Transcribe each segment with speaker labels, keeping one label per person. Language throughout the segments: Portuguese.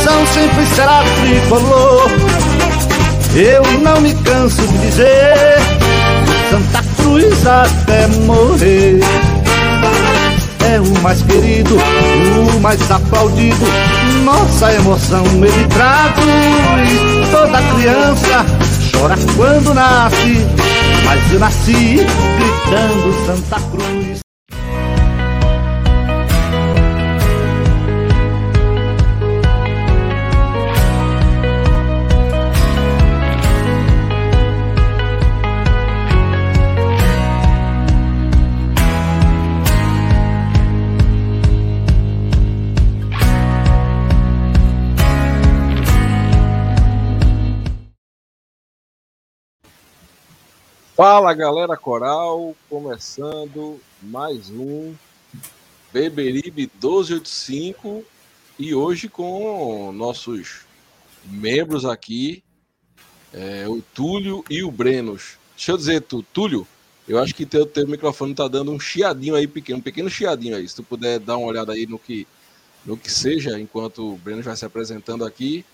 Speaker 1: coração sempre será tricolor. Eu não me canso de dizer Santa Cruz até morrer. É o mais querido, o mais aplaudido. Nossa emoção ele traduz. Toda criança chora quando nasce, mas eu nasci gritando Santa Cruz.
Speaker 2: Fala galera coral, começando mais um Beberibe 1285 e hoje com nossos membros aqui, é, o Túlio e o Brenos. Deixa eu dizer, tu, Túlio, eu acho que teu, teu microfone tá dando um chiadinho aí, pequeno, um pequeno chiadinho aí. Se tu puder dar uma olhada aí no que, no que seja, enquanto o Brenos vai se apresentando aqui,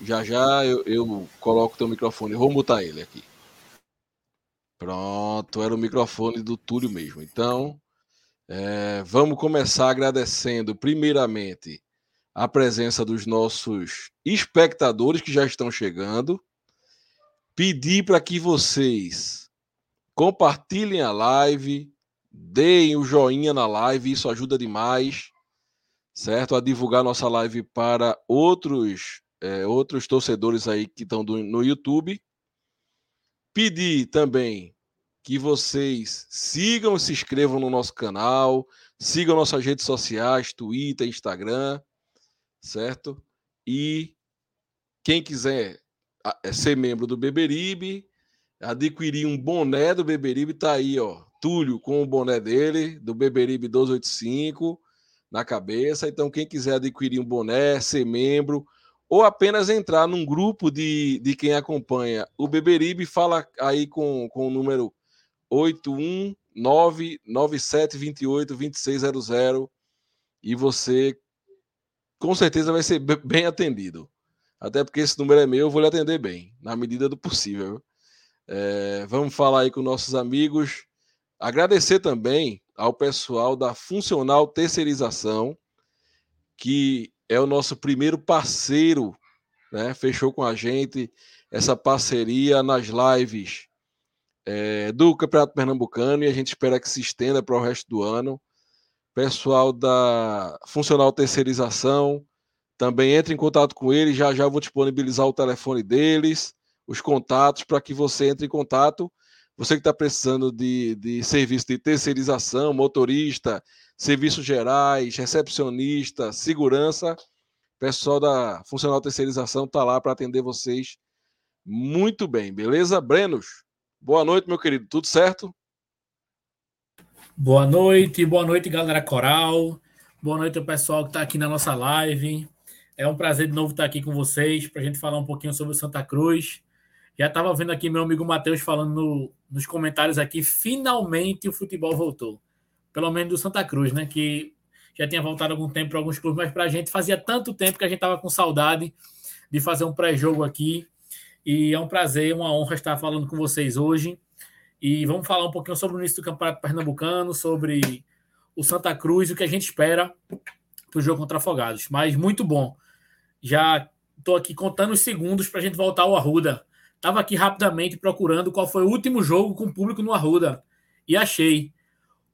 Speaker 2: já já eu, eu coloco teu microfone, vou mutar ele aqui. Pronto, era o microfone do Túlio mesmo. Então, é, vamos começar agradecendo, primeiramente, a presença dos nossos espectadores que já estão chegando. Pedir para que vocês compartilhem a live, deem o joinha na live, isso ajuda demais, certo? A divulgar nossa live para outros, é, outros torcedores aí que estão no YouTube. Pedir também que vocês sigam e se inscrevam no nosso canal, sigam nossas redes sociais, Twitter, Instagram, certo? E quem quiser é, ser membro do Beberibe, adquirir um boné do Beberibe, tá aí, ó. Túlio com o boné dele, do Beberibe 285, na cabeça. Então, quem quiser adquirir um boné, ser membro, ou apenas entrar num grupo de, de quem acompanha o Beberibe, fala aí com, com o número 81997282600 e você com certeza vai ser bem atendido. Até porque esse número é meu, eu vou lhe atender bem, na medida do possível. É, vamos falar aí com nossos amigos. Agradecer também ao pessoal da Funcional Terceirização, que é o nosso primeiro parceiro, né? Fechou com a gente essa parceria nas lives é, do Campeonato Pernambucano e a gente espera que se estenda para o resto do ano. Pessoal da Funcional Terceirização, também entre em contato com eles, já já vou disponibilizar o telefone deles, os contatos, para que você entre em contato. Você que está precisando de, de serviço de terceirização, motorista, serviços gerais, recepcionista, segurança, pessoal da Funcional Terceirização está lá para atender vocês muito bem, beleza? Brenos, boa noite, meu querido, tudo certo?
Speaker 3: Boa noite, boa noite, galera coral. Boa noite ao pessoal que está aqui na nossa live. É um prazer de novo estar aqui com vocês para a gente falar um pouquinho sobre o Santa Cruz. Já estava vendo aqui meu amigo Matheus falando no, nos comentários aqui, finalmente o futebol voltou pelo menos do Santa Cruz, né? Que já tinha voltado algum tempo para alguns clubes, mas para a gente fazia tanto tempo que a gente estava com saudade de fazer um pré-jogo aqui. E é um prazer, uma honra estar falando com vocês hoje. E vamos falar um pouquinho sobre o início do Campeonato Pernambucano, sobre o Santa Cruz o que a gente espera para o jogo contra Afogados. Mas muito bom. Já estou aqui contando os segundos para a gente voltar ao Arruda. Estava aqui rapidamente procurando qual foi o último jogo com público no Arruda. E achei.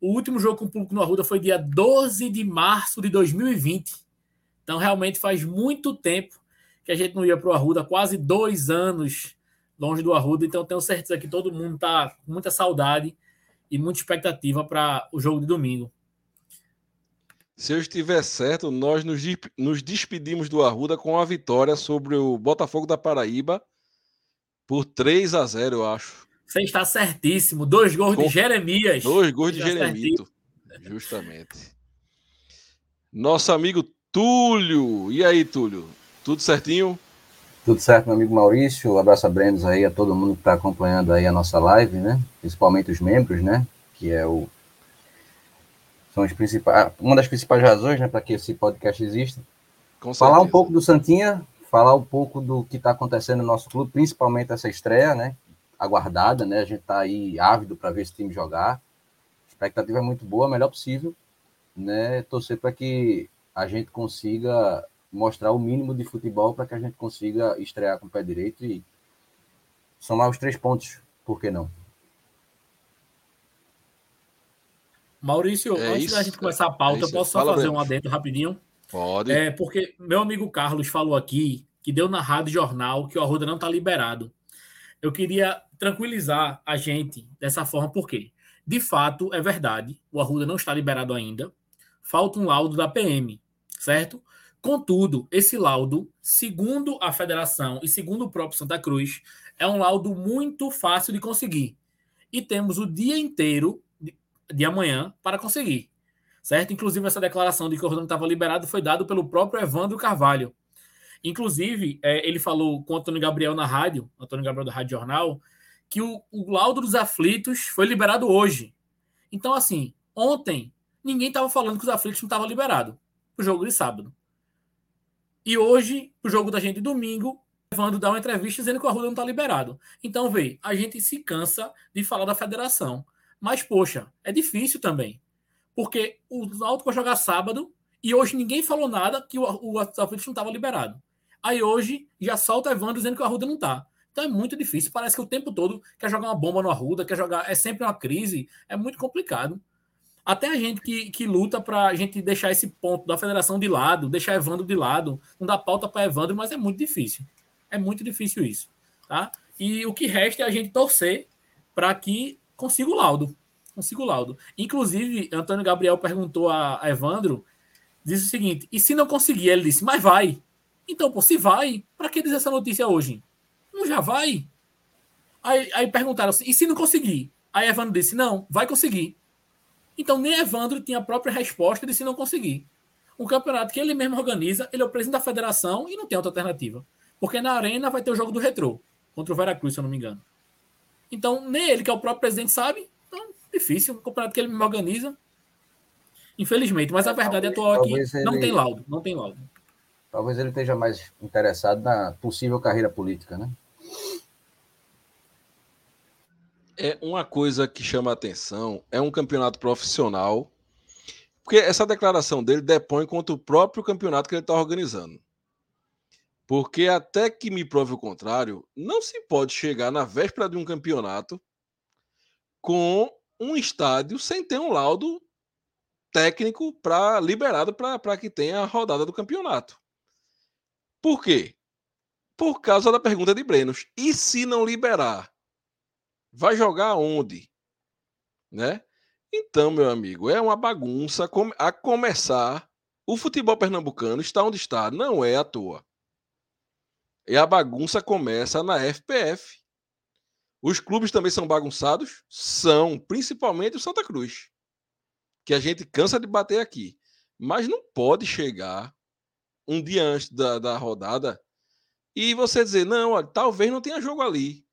Speaker 3: O último jogo com o público no Arruda foi dia 12 de março de 2020. Então, realmente faz muito tempo que a gente não ia para o Arruda, quase dois anos longe do Arruda. Então, tenho certeza que todo mundo está com muita saudade e muita expectativa para o jogo de domingo.
Speaker 2: Se eu estiver certo, nós nos despedimos do Arruda com a vitória sobre o Botafogo da Paraíba por 3 a 0, eu acho.
Speaker 3: Você está certíssimo. Dois gols Com... de Jeremias.
Speaker 2: Dois gols de Jeremias. Justamente. Nosso amigo Túlio. E aí, Túlio? Tudo certinho?
Speaker 4: Tudo certo, meu amigo Maurício. Um abraço a Brenos aí, a todo mundo que está acompanhando aí a nossa live, né? Principalmente os membros, né? Que é o. São os principais. Uma das principais razões, né, para que esse podcast exista. falar um pouco do Santinha, falar um pouco do que está acontecendo no nosso clube, principalmente essa estreia, né? Aguardada, né? A gente está aí ávido para ver esse time jogar. A expectativa é muito boa, a melhor possível, né? Torcer para que a gente consiga mostrar o mínimo de futebol para que a gente consiga estrear com o pé direito e somar os três pontos, por que não?
Speaker 3: Maurício, é antes isso, da gente começar a pauta, é eu posso só Fala fazer mesmo. um adendo rapidinho?
Speaker 2: Pode.
Speaker 3: É, porque meu amigo Carlos falou aqui que deu na rádio jornal que o Arruda não está liberado. Eu queria tranquilizar a gente dessa forma, porque, de fato, é verdade, o Arruda não está liberado ainda. Falta um laudo da PM, certo? Contudo, esse laudo, segundo a federação e segundo o próprio Santa Cruz, é um laudo muito fácil de conseguir. E temos o dia inteiro de, amanhã para conseguir certo? Inclusive, essa declaração de que o Rodrigo estava liberado foi dado pelo próprio Evandro Carvalho. Inclusive, é, ele falou com o Antônio Gabriel na rádio, Antônio Gabriel da Rádio Jornal, que o, o laudo dos aflitos foi liberado hoje. Então, assim, ontem ninguém estava falando que os aflitos não estavam liberados o jogo de sábado. E hoje, o jogo da gente domingo, Evandro dá uma entrevista dizendo que o Arruda não está liberado. Então, vê, a gente se cansa de falar da federação. Mas, poxa, é difícil também. Porque o Náutico vai jogar sábado e hoje ninguém falou nada que o, o Atlético não estava liberado. Aí hoje já solta Evandro dizendo que o Arruda não está. Então é muito difícil. Parece que o tempo todo quer jogar uma bomba no Arruda, quer jogar. É sempre uma crise. É muito complicado. Até a gente que, que luta para a gente deixar esse ponto da federação de lado, deixar Evandro de lado, não dar pauta para Evandro, mas é muito difícil. É muito difícil isso. Tá? E o que resta é a gente torcer para que consiga o laudo consigo o laudo. Inclusive, Antônio Gabriel perguntou a, Evandro, disse o seguinte: e se não conseguir? Ele disse, mas vai. Então, pô, se vai, para que dizer essa notícia hoje? Não já vai. Aí, aí perguntaram assim: e se não conseguir? Aí Evandro disse: não, vai conseguir. Então, nem Evandro tinha a própria resposta de se não conseguir. Um campeonato que ele mesmo organiza, ele é o presidente da federação e não tem outra alternativa. Porque na Arena vai ter o jogo do Retrô, contra o Veracruz, se eu não me engano. Então, nem ele, que é o próprio presidente, sabe, Difícil, um campeonato que ele me organiza. Infelizmente, mas a verdade talvez, atual aqui ele, não tem laudo, não tem laudo.
Speaker 4: Talvez ele esteja mais interessado na possível carreira política, né?
Speaker 2: É uma coisa que chama a atenção, é um campeonato profissional, porque essa declaração dele depõe contra o próprio campeonato que ele está organizando. Porque até que me prove o contrário, não se pode chegar na véspera de um campeonato com um estádio sem ter um laudo técnico para liberado para que tenha a rodada do campeonato. Por quê? Por causa da pergunta de Brenos. E se não liberar? Vai jogar onde? Né? Então, meu amigo, é uma bagunça a começar. O futebol pernambucano está onde está, não é à toa. E a bagunça começa na FPF. Os clubes também são bagunçados? São, principalmente o Santa Cruz, que a gente cansa de bater aqui. Mas não pode chegar um dia antes da, da rodada e você dizer, não, olha, talvez não tenha jogo ali.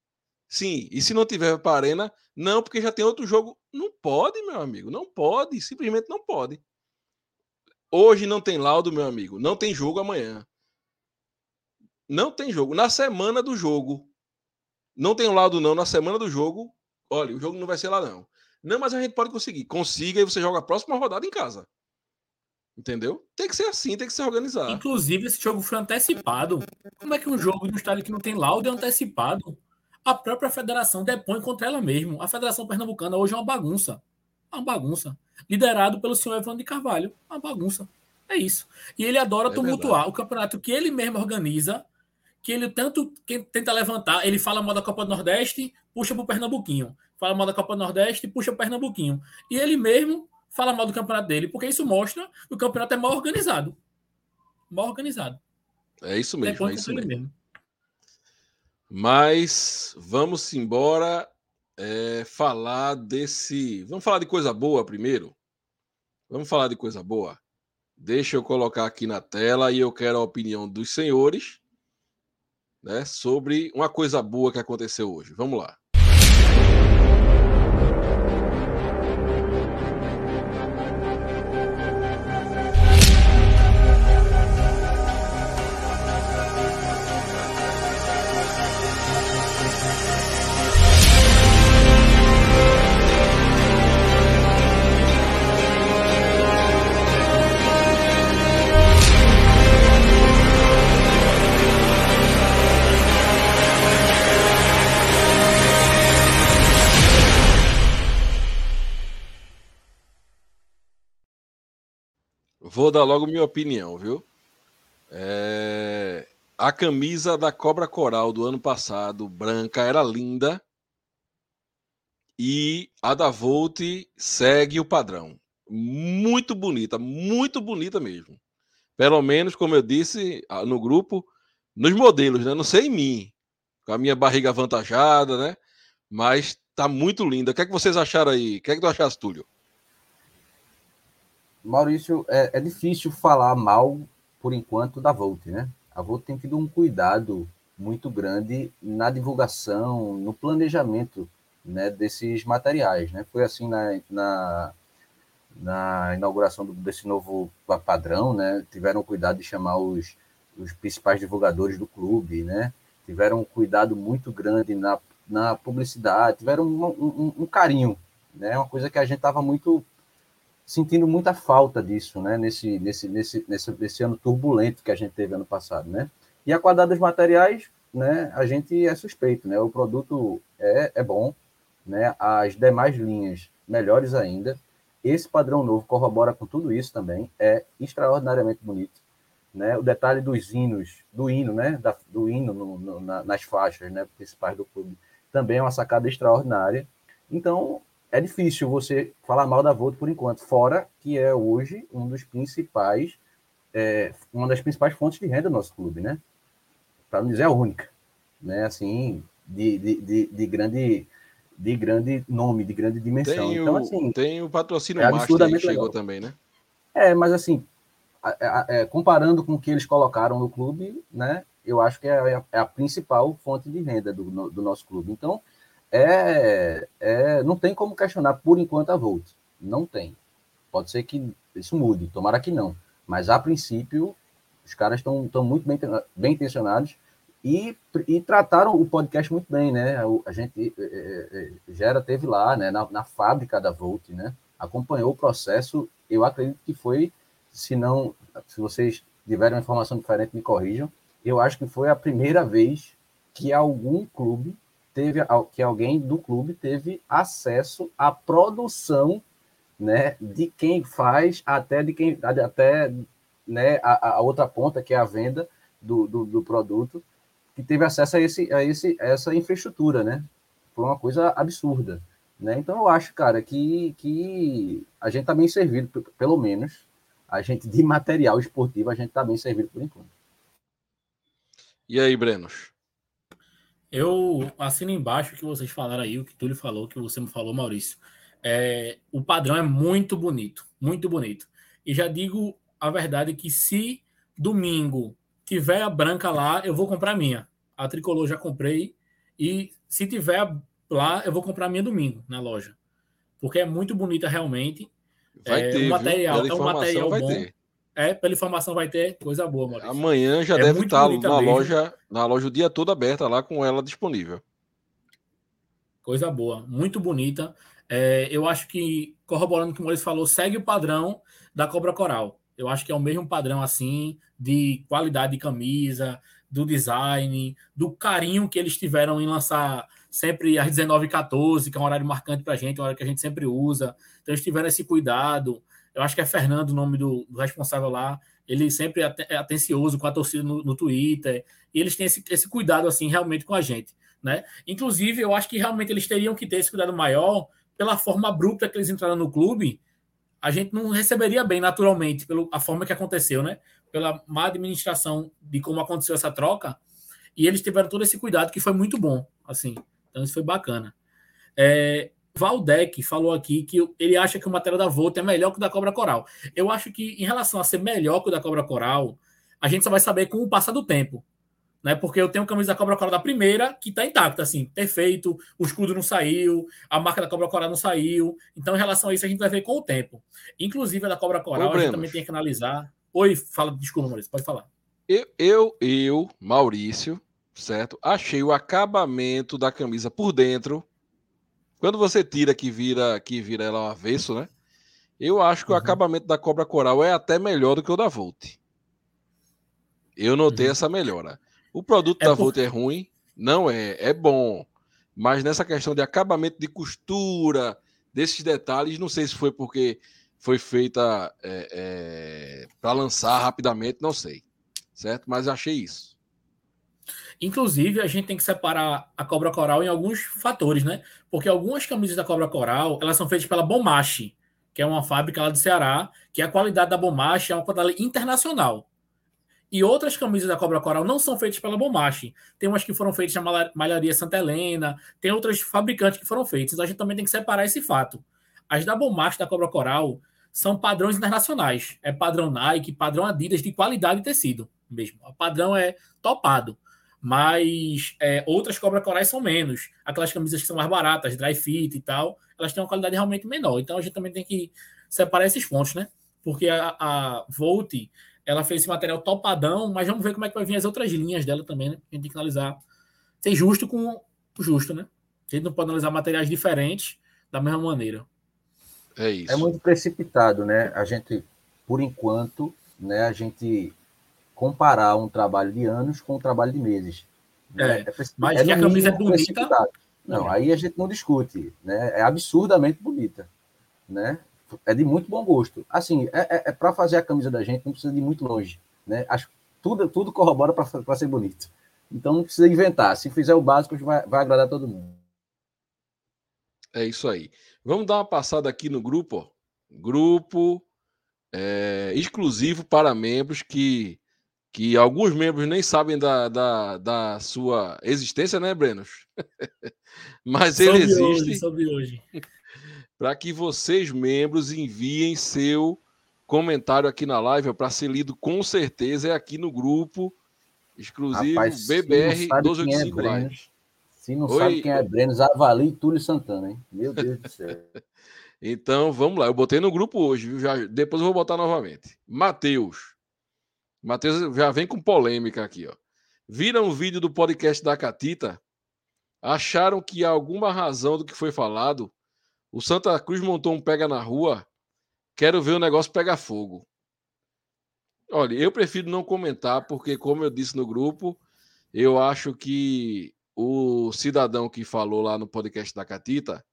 Speaker 2: Sim, e se não tiver para a Arena, não, porque já tem outro jogo. Não pode, meu amigo, não pode, simplesmente não pode. Hoje não tem laudo, meu amigo, não tem jogo amanhã. Não tem jogo. Na semana do jogo, não tem lado não na semana do jogo. Olha, o jogo não vai ser lá não. Não, mas a gente pode conseguir. Consiga e você joga a próxima rodada em casa. Entendeu? Tem que ser assim, tem que ser organizado.
Speaker 3: Inclusive, esse jogo foi antecipado. Como é que um jogo de um estádio que não tem laudo é antecipado? A própria federação depõe contra ela mesmo. A Federação Pernambucana hoje é uma bagunça. Uma bagunça. Liderado pelo senhor Evandro de Carvalho. Uma bagunça. É isso. E ele adora é tumultuar. Verdade. O campeonato que ele mesmo organiza que ele tanto tenta levantar, ele fala mal da Copa do Nordeste, puxa pro Pernambuquinho. Fala mal da Copa do Nordeste, puxa pro Pernambuquinho. E ele mesmo fala mal do campeonato dele, porque isso mostra que o campeonato é mal organizado. Mal organizado.
Speaker 2: É isso mesmo, é isso mesmo. mesmo. Mas vamos embora é, falar desse. Vamos falar de coisa boa primeiro? Vamos falar de coisa boa? Deixa eu colocar aqui na tela e eu quero a opinião dos senhores né, sobre uma coisa boa que aconteceu hoje. Vamos lá. Vou dar logo minha opinião, viu? É... A camisa da Cobra Coral do ano passado, branca, era linda. E a da Volt segue o padrão. Muito bonita, muito bonita mesmo. Pelo menos, como eu disse no grupo, nos modelos, né? Não sei em mim, com a minha barriga avantajada, né? Mas tá muito linda. O que é que vocês acharam aí? O que é que tu achaste, Túlio?
Speaker 4: Maurício, é, é difícil falar mal, por enquanto, da Volt, né? A Volt tem tido um cuidado muito grande na divulgação, no planejamento né, desses materiais. Né? Foi assim na, na, na inauguração do, desse novo padrão, né? tiveram cuidado de chamar os, os principais divulgadores do clube, né? tiveram um cuidado muito grande na, na publicidade, tiveram um, um, um carinho, né? uma coisa que a gente estava muito sentindo muita falta disso, né? Nesse, nesse, nesse, nesse, nesse ano turbulento que a gente teve ano passado, né? E a qualidade dos materiais, né? A gente é suspeito, né? O produto é, é bom, né? As demais linhas melhores ainda. Esse padrão novo corrobora com tudo isso também. É extraordinariamente bonito, né? O detalhe dos hinos, do hino, né? Da, do hino no, no, na, nas faixas, né? Principais do clube, também é uma sacada extraordinária. Então, é difícil você falar mal da Volt por enquanto, fora que é hoje um dos principais, é, uma das principais fontes de renda do nosso clube, né? Para não dizer a única, né? Assim, de, de, de, de, grande de grande nome, de grande dimensão.
Speaker 2: Tem
Speaker 4: então,
Speaker 2: o,
Speaker 4: assim,
Speaker 2: tem o patrocínio é Master que chegou legal. também, né?
Speaker 4: É, mas assim, é, comparando com o que eles colocaram no clube, né? Eu acho que é a, é a principal fonte de renda do, no, do nosso clube. Então, é, é, não tem como questionar por enquanto a Volt. Não tem. Pode ser que isso mude, tomara que não. Mas a princípio, os caras estão muito bem, bem intencionados e, e trataram o podcast muito bem, né? A, gente, é, é, é, Gera teve lá, né, na, na fábrica da Volt, né? Acompanhou o processo. Eu acredito que foi, se não, se vocês tiverem uma informação diferente, me corrijam. Eu acho que foi a primeira vez que algum clube teve que alguém do clube teve acesso à produção né, de quem faz até de quem até né, a, a outra ponta que é a venda do, do, do, produto que teve acesso a esse a esse essa infraestrutura né? Foi uma coisa absurda né? Então eu acho cara que que a gente está bem servido pelo menos. A gente de material esportivo a gente está bem servido por enquanto.
Speaker 2: E aí Brenos
Speaker 3: eu assino embaixo o que vocês falaram aí, o que Túlio falou, o que você me falou, Maurício. É, o padrão é muito bonito, muito bonito. E já digo a verdade que se domingo tiver a branca lá, eu vou comprar a minha. A tricolor já comprei. E se tiver lá, eu vou comprar a minha domingo na loja. Porque é muito bonita realmente.
Speaker 2: Vai
Speaker 3: é,
Speaker 2: ter,
Speaker 3: o material é um material
Speaker 2: vai
Speaker 3: bom.
Speaker 2: Ter.
Speaker 3: É, pela informação vai ter coisa boa, Maurício.
Speaker 2: Amanhã já
Speaker 3: É
Speaker 2: deve estar
Speaker 3: bonita
Speaker 2: na
Speaker 3: mesmo.
Speaker 2: loja, na loja o dia todo aberta lá com ela disponível.
Speaker 3: Coisa boa, muito bonita. É, eu acho que, corroborando o que o Maurício falou, segue o padrão da Cobra Coral. Eu acho que é o mesmo padrão, assim, de qualidade de camisa, do design, do carinho que eles tiveram em lançar sempre às 19h14, que é um horário marcante pra gente, uma hora que a gente sempre usa. Então, eles tiveram esse cuidado. Eu acho que é Fernando o nome do, do responsável lá. Ele sempre é é atencioso com a torcida no, no Twitter. E eles têm esse, esse cuidado, assim, realmente com a gente. Né? Inclusive, eu acho que realmente eles teriam que ter esse cuidado maior pela forma abrupta que eles entraram no clube. A gente não receberia bem naturalmente, pela forma que aconteceu, né? Pela má administração de como aconteceu essa troca. E eles tiveram todo esse cuidado que foi muito bom, assim. Então isso foi bacana. É, Valdec falou aqui que ele acha que o material da Volta é melhor que o da Cobra Coral. Eu acho que em relação a ser melhor que o da Cobra Coral, a gente só vai saber com o passar do tempo né? Porque eu tenho a camisa da Cobra Coral da primeira, que tá intacta, assim, perfeito, o escudo não saiu, a marca da Cobra Coral não saiu. Então, em relação a isso, a gente vai ver com o tempo. Inclusive, a da Cobra Coral, a gente
Speaker 2: Problemas.
Speaker 3: também tem que analisar. Oi, fala, desculpa, Maurício, pode falar.
Speaker 2: Eu, eu, eu, Maurício, certo? Achei o acabamento da camisa por dentro. Quando você tira que vira que vira ela ao avesso, né? Eu acho que o
Speaker 3: Uhum.
Speaker 2: acabamento da Cobra Coral é até melhor do que o da Volt. Eu notei
Speaker 3: Uhum.
Speaker 2: essa melhora. O produto
Speaker 3: É
Speaker 2: da
Speaker 3: por-
Speaker 2: Volt é ruim? Não é, é bom. Mas nessa questão de acabamento de costura, desses detalhes, não sei se foi porque foi feita é, é, para lançar rapidamente, não sei. Certo? Mas achei isso.
Speaker 3: Inclusive, a gente tem que separar a cobra coral em alguns fatores, né? Porque algumas camisas da cobra coral, elas são feitas pela Bomache, que é uma fábrica lá do Ceará, que a qualidade da Bomache é uma qualidade internacional. E outras camisas da Cobra Coral não são feitas pela Bomache. Tem umas que foram feitas na Malharia Santa Helena, tem outras fabricantes que foram feitas. Então a gente também tem que separar esse fato. As da Bomache da Cobra Coral são padrões internacionais. É padrão Nike, padrão Adidas de qualidade de tecido mesmo. O padrão é topado. Mas é, outras Cobra Corais são menos. Aquelas camisas que são mais baratas, dry fit e tal, elas têm uma qualidade realmente menor. Então a gente também tem que separar esses pontos, né? Porque a, a Volt ela fez esse material topadão, mas vamos ver como é que vai vir as outras linhas dela também, né? A gente tem que analisar. Ser justo com o justo, né? A gente não pode analisar materiais diferentes da mesma maneira.
Speaker 4: É isso. É muito precipitado, né? A gente, por enquanto, né, a gente comparar um trabalho de anos com um trabalho de meses.
Speaker 3: Né? É, é mas é que a camisa é bonita.
Speaker 4: Não, aí a gente não discute, né? É absurdamente bonita, né? é de muito bom gosto. Assim, é, é, é para fazer a camisa da gente, não precisa de muito longe. Né? Acho, tudo, tudo corrobora para ser bonito. Então não precisa inventar. Se fizer o básico, vai, vai agradar todo mundo.
Speaker 2: É isso aí. Vamos dar uma passada aqui no grupo. Ó. Grupo é, exclusivo para membros que, que alguns membros nem sabem da, da, da sua existência, né, Brenos? Mas ele existe. Hoje,
Speaker 3: hoje
Speaker 2: para que vocês, membros, enviem seu comentário aqui na live para ser lido com certeza. É aqui no grupo exclusivo Rapaz, BBR 1285 é Live.
Speaker 4: Se não Oi. sabe quem é Brenos, avalie Túlio Santana, hein? Meu Deus do céu.
Speaker 2: então, vamos lá. Eu botei no grupo hoje, viu? Já, depois eu vou botar novamente. Matheus. Matheus já vem com polêmica aqui, ó. Viram o vídeo do podcast da Catita? Acharam que há alguma razão do que foi falado o Santa Cruz montou um pega na rua. Quero ver o negócio pegar fogo. Olha, eu prefiro não comentar, porque, como eu disse no grupo, eu acho que o cidadão que falou lá no podcast da Catita,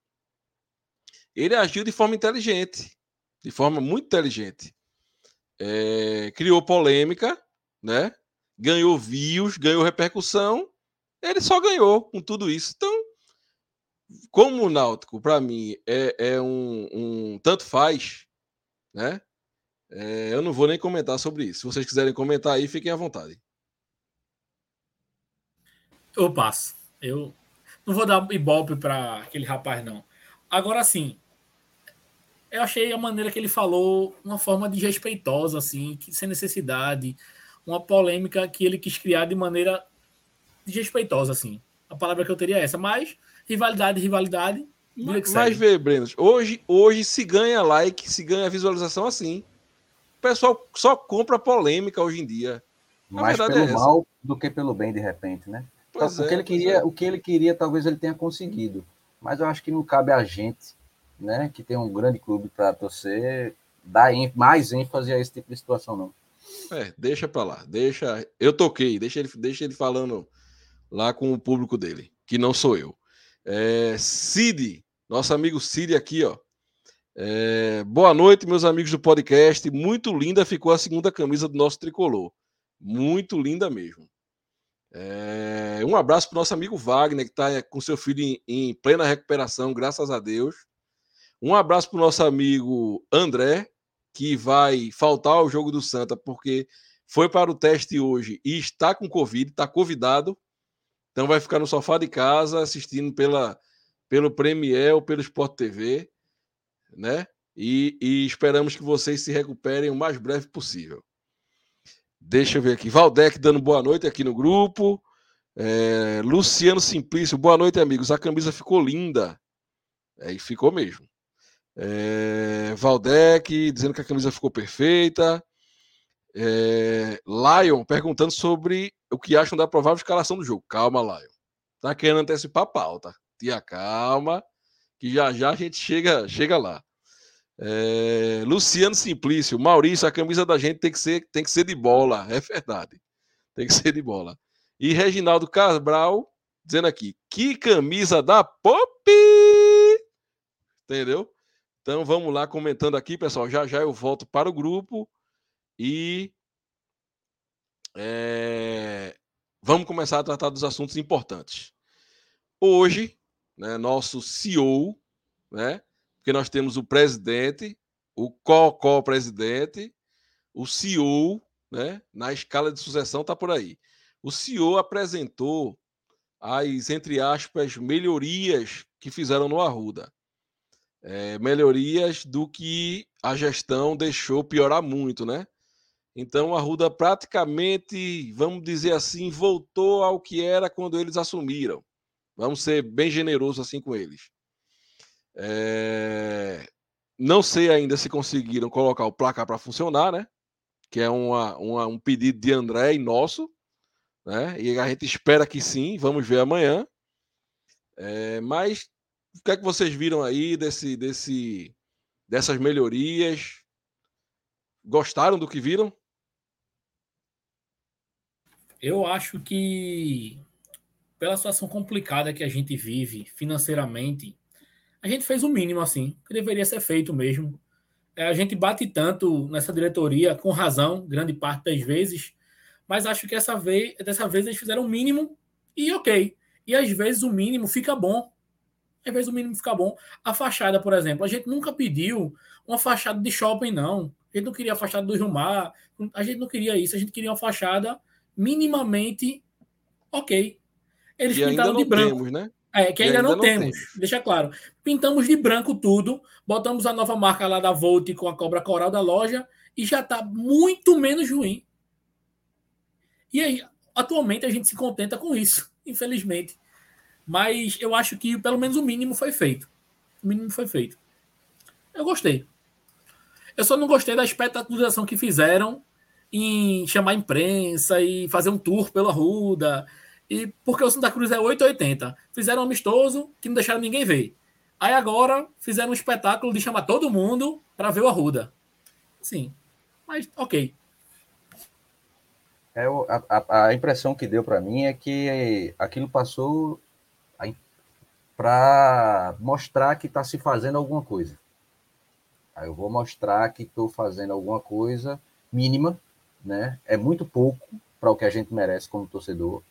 Speaker 2: ele agiu de forma inteligente, de forma muito inteligente. É, criou polêmica, né? Ganhou views, ganhou repercussão. Ele só ganhou com tudo isso. Então, como o Náutico, para mim, é, é um, um, tanto faz, né? É, eu não vou nem comentar sobre isso. Se vocês quiserem comentar aí, fiquem à vontade.
Speaker 3: Eu passo. Eu não vou dar ibope para aquele rapaz, não. Agora, sim, eu achei a maneira que ele falou uma forma desrespeitosa, assim, sem necessidade, uma polêmica que ele quis criar de maneira desrespeitosa, assim. A palavra que eu teria é essa, mas rivalidade, rivalidade.
Speaker 2: Mas, mas vê, Breno, hoje, hoje se ganha like, se ganha visualização assim. O pessoal só compra polêmica hoje em dia.
Speaker 4: A Mais pelo é mal do que pelo bem, de repente, né? Então, o, que é, ele queria, é. o que ele queria, talvez ele tenha conseguido. Mas eu acho que não cabe a gente, né, que tem um grande clube para torcer, dar mais ênfase a esse tipo de situação, não.
Speaker 2: É, deixa para lá. Deixa. Eu toquei, deixa ele, deixa ele falando lá com o público dele, que não sou eu. É, Cid, nosso amigo Cid aqui, ó. É, boa noite, meus amigos do podcast. Muito linda ficou a segunda camisa do nosso tricolor. Muito linda mesmo. É, um abraço para o nosso amigo Wagner, que está com seu filho em, em, plena recuperação, graças a Deus. Um abraço para o nosso amigo André, que vai faltar ao jogo do Santa, porque foi para o teste hoje e está com Covid, está convidado então vai ficar no sofá de casa assistindo pela, pelo Premier ou pelo Sport TV, né? E, e, esperamos que vocês se recuperem o mais breve possível. Deixa eu ver aqui. Valdec dando boa noite aqui no grupo. É, Luciano Simplício, boa noite, amigos. A camisa ficou linda. É, e ficou mesmo. É, Valdec dizendo que a camisa ficou perfeita. É, Lion perguntando sobre o que acham da provável escalação do jogo. Calma, Lion. Tá querendo antecipar a pauta. Tia, calma, que já já a gente chega, chega lá. É, Luciano Simplício, Maurício, a camisa da gente tem que, ser, tem que ser de bola. É verdade. Tem que ser de bola. E Reginaldo Cabral dizendo aqui: que camisa da Pop! Entendeu? Então vamos lá comentando aqui, pessoal. Já já eu volto para o grupo e é, vamos começar a tratar dos assuntos importantes. Hoje, né, nosso CEO, né, porque nós temos o presidente, o co-co-presidente, o CEO, né, na escala de sucessão está por aí. O CEO apresentou as, entre aspas, melhorias que fizeram no Arruda. É, melhorias do que a gestão deixou piorar muito, né? Então, a Arruda praticamente, vamos dizer assim, voltou ao que era quando eles assumiram. Vamos ser bem generosos assim com eles. É... Não sei ainda se conseguiram colocar o placar para funcionar, né? Que é uma, uma, um pedido de André e nosso, né? E a gente espera que sim, vamos ver amanhã. É... Mas o que é que vocês viram aí desse, desse, dessas melhorias? Gostaram do que viram?
Speaker 3: Eu acho que, pela situação complicada que a gente vive financeiramente, a gente fez o mínimo, assim, que deveria ser feito mesmo. É, a gente bate tanto nessa diretoria, com razão, grande parte das vezes, mas acho que essa vez, dessa vez eles fizeram o mínimo e ok. E às vezes o mínimo fica bom. Às vezes o mínimo fica bom. A fachada, por exemplo, a gente nunca pediu uma fachada de shopping, não. A gente não queria a fachada do Rio Mar, a gente não queria isso, a gente queria uma fachada minimamente ok. Eles
Speaker 2: e
Speaker 3: pintaram de branco.
Speaker 2: Temos, né?
Speaker 3: É, que ainda, ainda, não, não temos. temos. Deixa claro. Pintamos de branco tudo, botamos a nova marca lá da Volt com a cobra coral da loja e já está muito menos ruim. E aí, atualmente a gente se contenta com isso, infelizmente. Mas eu acho que pelo menos o mínimo foi feito. O mínimo foi feito. Eu gostei. Eu só não gostei da espetacularização que fizeram em chamar a imprensa e fazer um tour pela Ruda. E porque o Santa Cruz é 880. Fizeram um amistoso que não deixaram ninguém ver. Aí agora fizeram um espetáculo de chamar todo mundo para ver o Arruda. Sim. Mas ok.
Speaker 4: É, a, a, a impressão que deu para mim é que aquilo passou para mostrar que está se fazendo alguma coisa. Aí eu vou mostrar que estou fazendo alguma coisa mínima, né? É muito pouco para o que a gente merece como torcedor.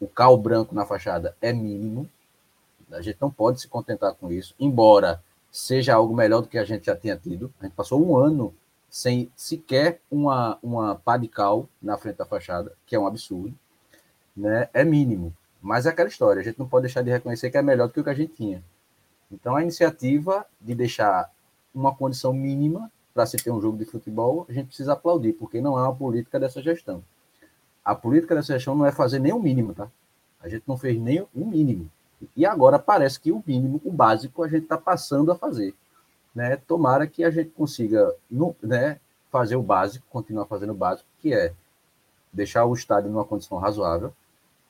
Speaker 4: O cal branco na fachada é mínimo. A gente não pode se contentar com isso, embora seja algo melhor do que a gente já tinha tido. A gente passou um ano sem sequer uma, uma pá de cal na frente da fachada, que é um absurdo. Né? É mínimo. Mas é aquela história, a gente não pode deixar de reconhecer que é melhor do que o que a gente tinha. Então, a iniciativa de deixar uma condição mínima para se ter um jogo de futebol, a gente precisa aplaudir, porque não é uma política dessa gestão. A política dessa gestão não é fazer nem o mínimo, tá? A gente não fez nem o mínimo. E agora parece que o mínimo, o básico, a gente está passando a fazer. Né? Tomara que a gente consiga né, fazer o básico, continuar fazendo o básico, que é deixar o estádio numa condição razoável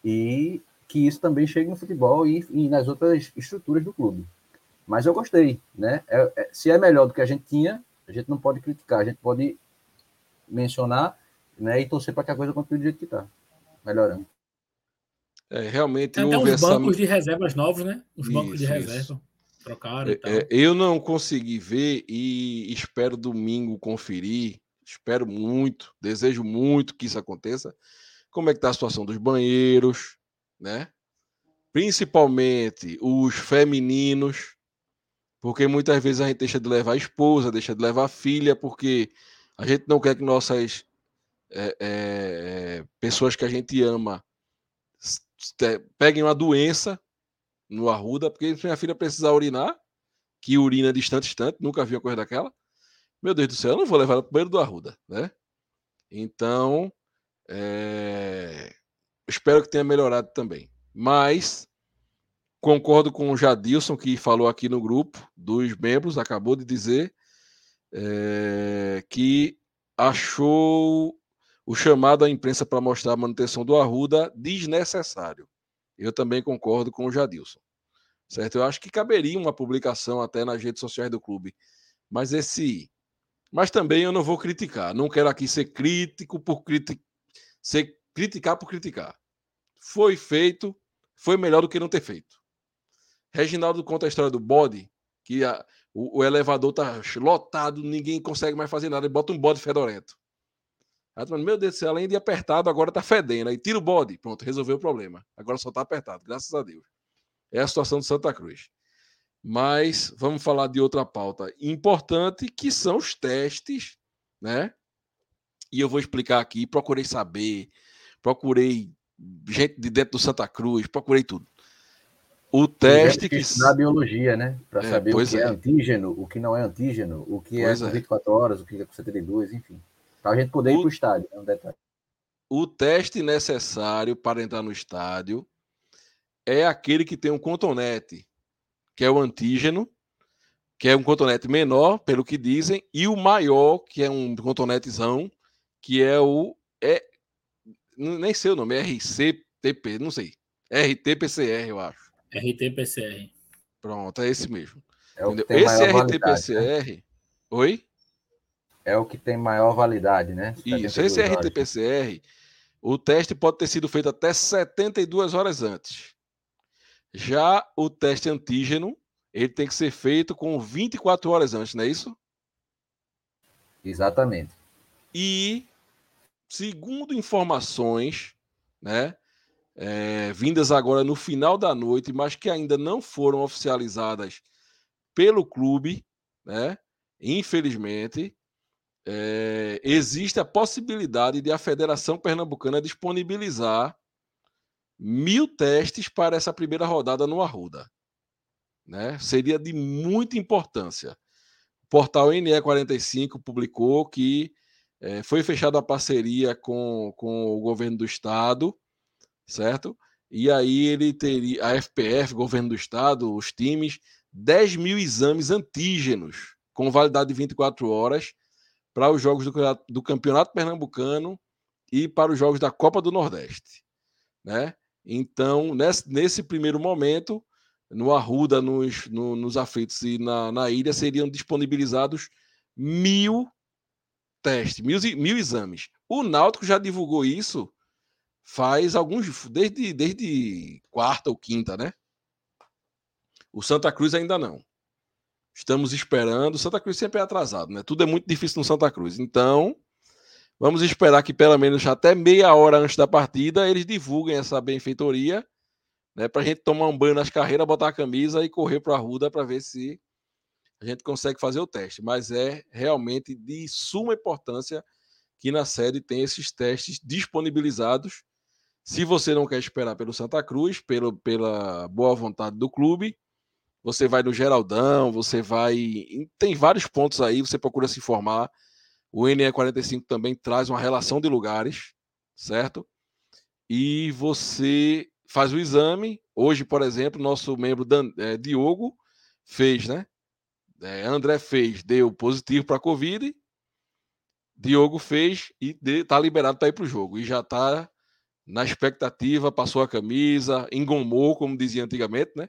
Speaker 4: e que isso também chegue no futebol e, e nas outras estruturas do clube. Mas eu gostei, né? É, é, se é melhor do que a gente tinha, a gente não pode criticar, a gente pode mencionar né, e torcer para que a coisa continue do jeito que está, melhorando.
Speaker 2: É, realmente
Speaker 3: Tem até uns bancos de reservas novos, né? Os isso, bancos de reserva. Trocaram e é, tal.
Speaker 2: É, eu não consegui ver e espero domingo conferir. Espero muito, desejo muito que isso aconteça. Como é que está a situação dos banheiros, né? Principalmente os femininos, porque muitas vezes a gente deixa de levar a esposa, deixa de levar a filha, porque a gente não quer que nossas é, é, pessoas que a gente ama peguem uma doença no arruda, porque minha filha precisa urinar, que urina distante, distante, nunca vi uma coisa daquela. Meu Deus do céu, eu não vou levar ela o banheiro do arruda, né? Então, é... espero que tenha melhorado também. Mas Concordo com o Jadilson, que falou aqui no grupo dos membros, acabou de dizer é, que achou o chamado à imprensa para mostrar a manutenção do Arruda desnecessário. Eu também concordo com o Jadilson. Certo? Eu acho que caberia uma publicação até nas redes sociais do clube. Mas esse. Mas também eu não vou criticar. Não quero aqui ser crítico por criti... ser criticar por criticar. Foi feito, foi melhor do que não ter feito. Reginaldo conta a história do bode, que a, o, o elevador tá lotado, ninguém consegue mais fazer nada, e bota um bode fedorento. Aí meu Deus do céu, além de apertado, agora tá fedendo. Aí tira o bode, pronto, resolveu o problema. Agora só tá apertado, graças a Deus. É a situação de Santa Cruz. Mas vamos falar de outra pauta importante, que são os testes, né? E eu vou explicar aqui, procurei saber, procurei gente de dentro do Santa Cruz, procurei tudo. O teste que.
Speaker 4: Na biologia, né? Para é, saber o que é. é. antígeno, o que não é antígeno, o que é pois é com 24 horas, o que é com 72, enfim. Para a gente poder o... ir para o estádio, é um detalhe.
Speaker 2: O teste necessário para entrar no estádio é aquele que tem um contonete, que é o antígeno, que é um contonete menor, pelo que dizem, e o maior, que é um contonetezão, que é o. É, nem sei o nome, é RCTP, não sei. RT-PCR, eu acho.
Speaker 3: RT-PCR.
Speaker 2: Pronto, é esse mesmo. É esse RT-PCR. Né? Oi?
Speaker 4: É o que tem maior validade, né?
Speaker 2: Isso, esse RT-PCR, o teste pode ter sido feito até 72 horas antes. Já o teste antígeno, ele tem que ser feito com 24 horas antes, não é isso?
Speaker 4: Exatamente.
Speaker 2: E, segundo informações, né, é, vindas agora no final da noite, mas que ainda não foram oficializadas pelo clube, né, infelizmente, é, existe a possibilidade de a Federação Pernambucana disponibilizar mil testes para essa primeira rodada no Arruda. Né? Seria de muita importância. O portal NE45 publicou que é, foi fechada a parceria com, com o governo do estado, certo? E aí ele teria, a FPF, governo do estado, os times, 10 mil exames antígenos com validade de 24 horas para os jogos do, do Campeonato Pernambucano e para os jogos da Copa do Nordeste. Né? Então, nesse, nesse primeiro momento, no Arruda, nos, no, nos aflitos e na, na ilha, seriam disponibilizados mil testes, mil, mil exames. O Náutico já divulgou isso faz alguns. desde, desde quarta ou quinta, né? O Santa Cruz ainda não. Estamos esperando. Santa Cruz sempre é atrasado, né? Tudo é muito difícil no Santa Cruz. Então, vamos esperar que pelo menos até meia hora antes da partida eles divulguem essa benfeitoria, né? Para gente tomar um banho nas carreiras, botar a camisa e correr para a Ruda para ver se gente consegue fazer o teste. Mas é realmente de suma importância que na sede tem esses testes disponibilizados. Se você não quer esperar pelo Santa Cruz, pelo, pela boa vontade do clube, você vai no Geraldão, você vai. Tem vários pontos aí, você procura se informar. O NE45 também traz uma relação de lugares, certo? E você faz o exame. Hoje, por exemplo, nosso membro Dan, é, Diogo fez, né? É, André fez, deu positivo para a Covid. Diogo fez e está liberado para ir para o jogo. E já está na expectativa, passou a camisa, engomou, como dizia antigamente, né?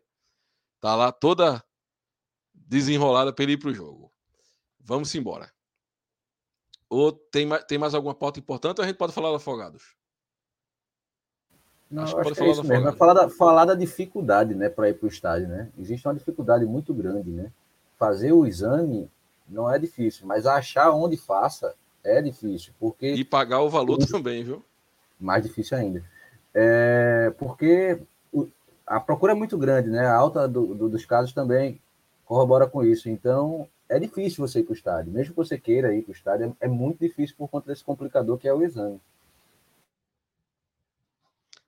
Speaker 2: Tá lá toda desenrolada para ele ir para o jogo. Vamos embora. Ou tem, tem mais alguma pauta importante ou a gente pode falar do Afogados?
Speaker 4: Não, acho, que é isso mesmo. É falar da, falar da dificuldade né, para ir para o estádio. Né? Existe uma dificuldade muito grande. Né? Fazer o exame não é difícil, mas achar onde faça é difícil. Porque
Speaker 2: e pagar o valor também, viu?
Speaker 4: Mais difícil ainda. É, porque a procura é muito grande, né? A alta do, do, dos casos também corrobora com isso. Então, é difícil você ir para o estádio. Mesmo que você queira ir para o estádio, é, é muito difícil por conta desse complicador que é o exame.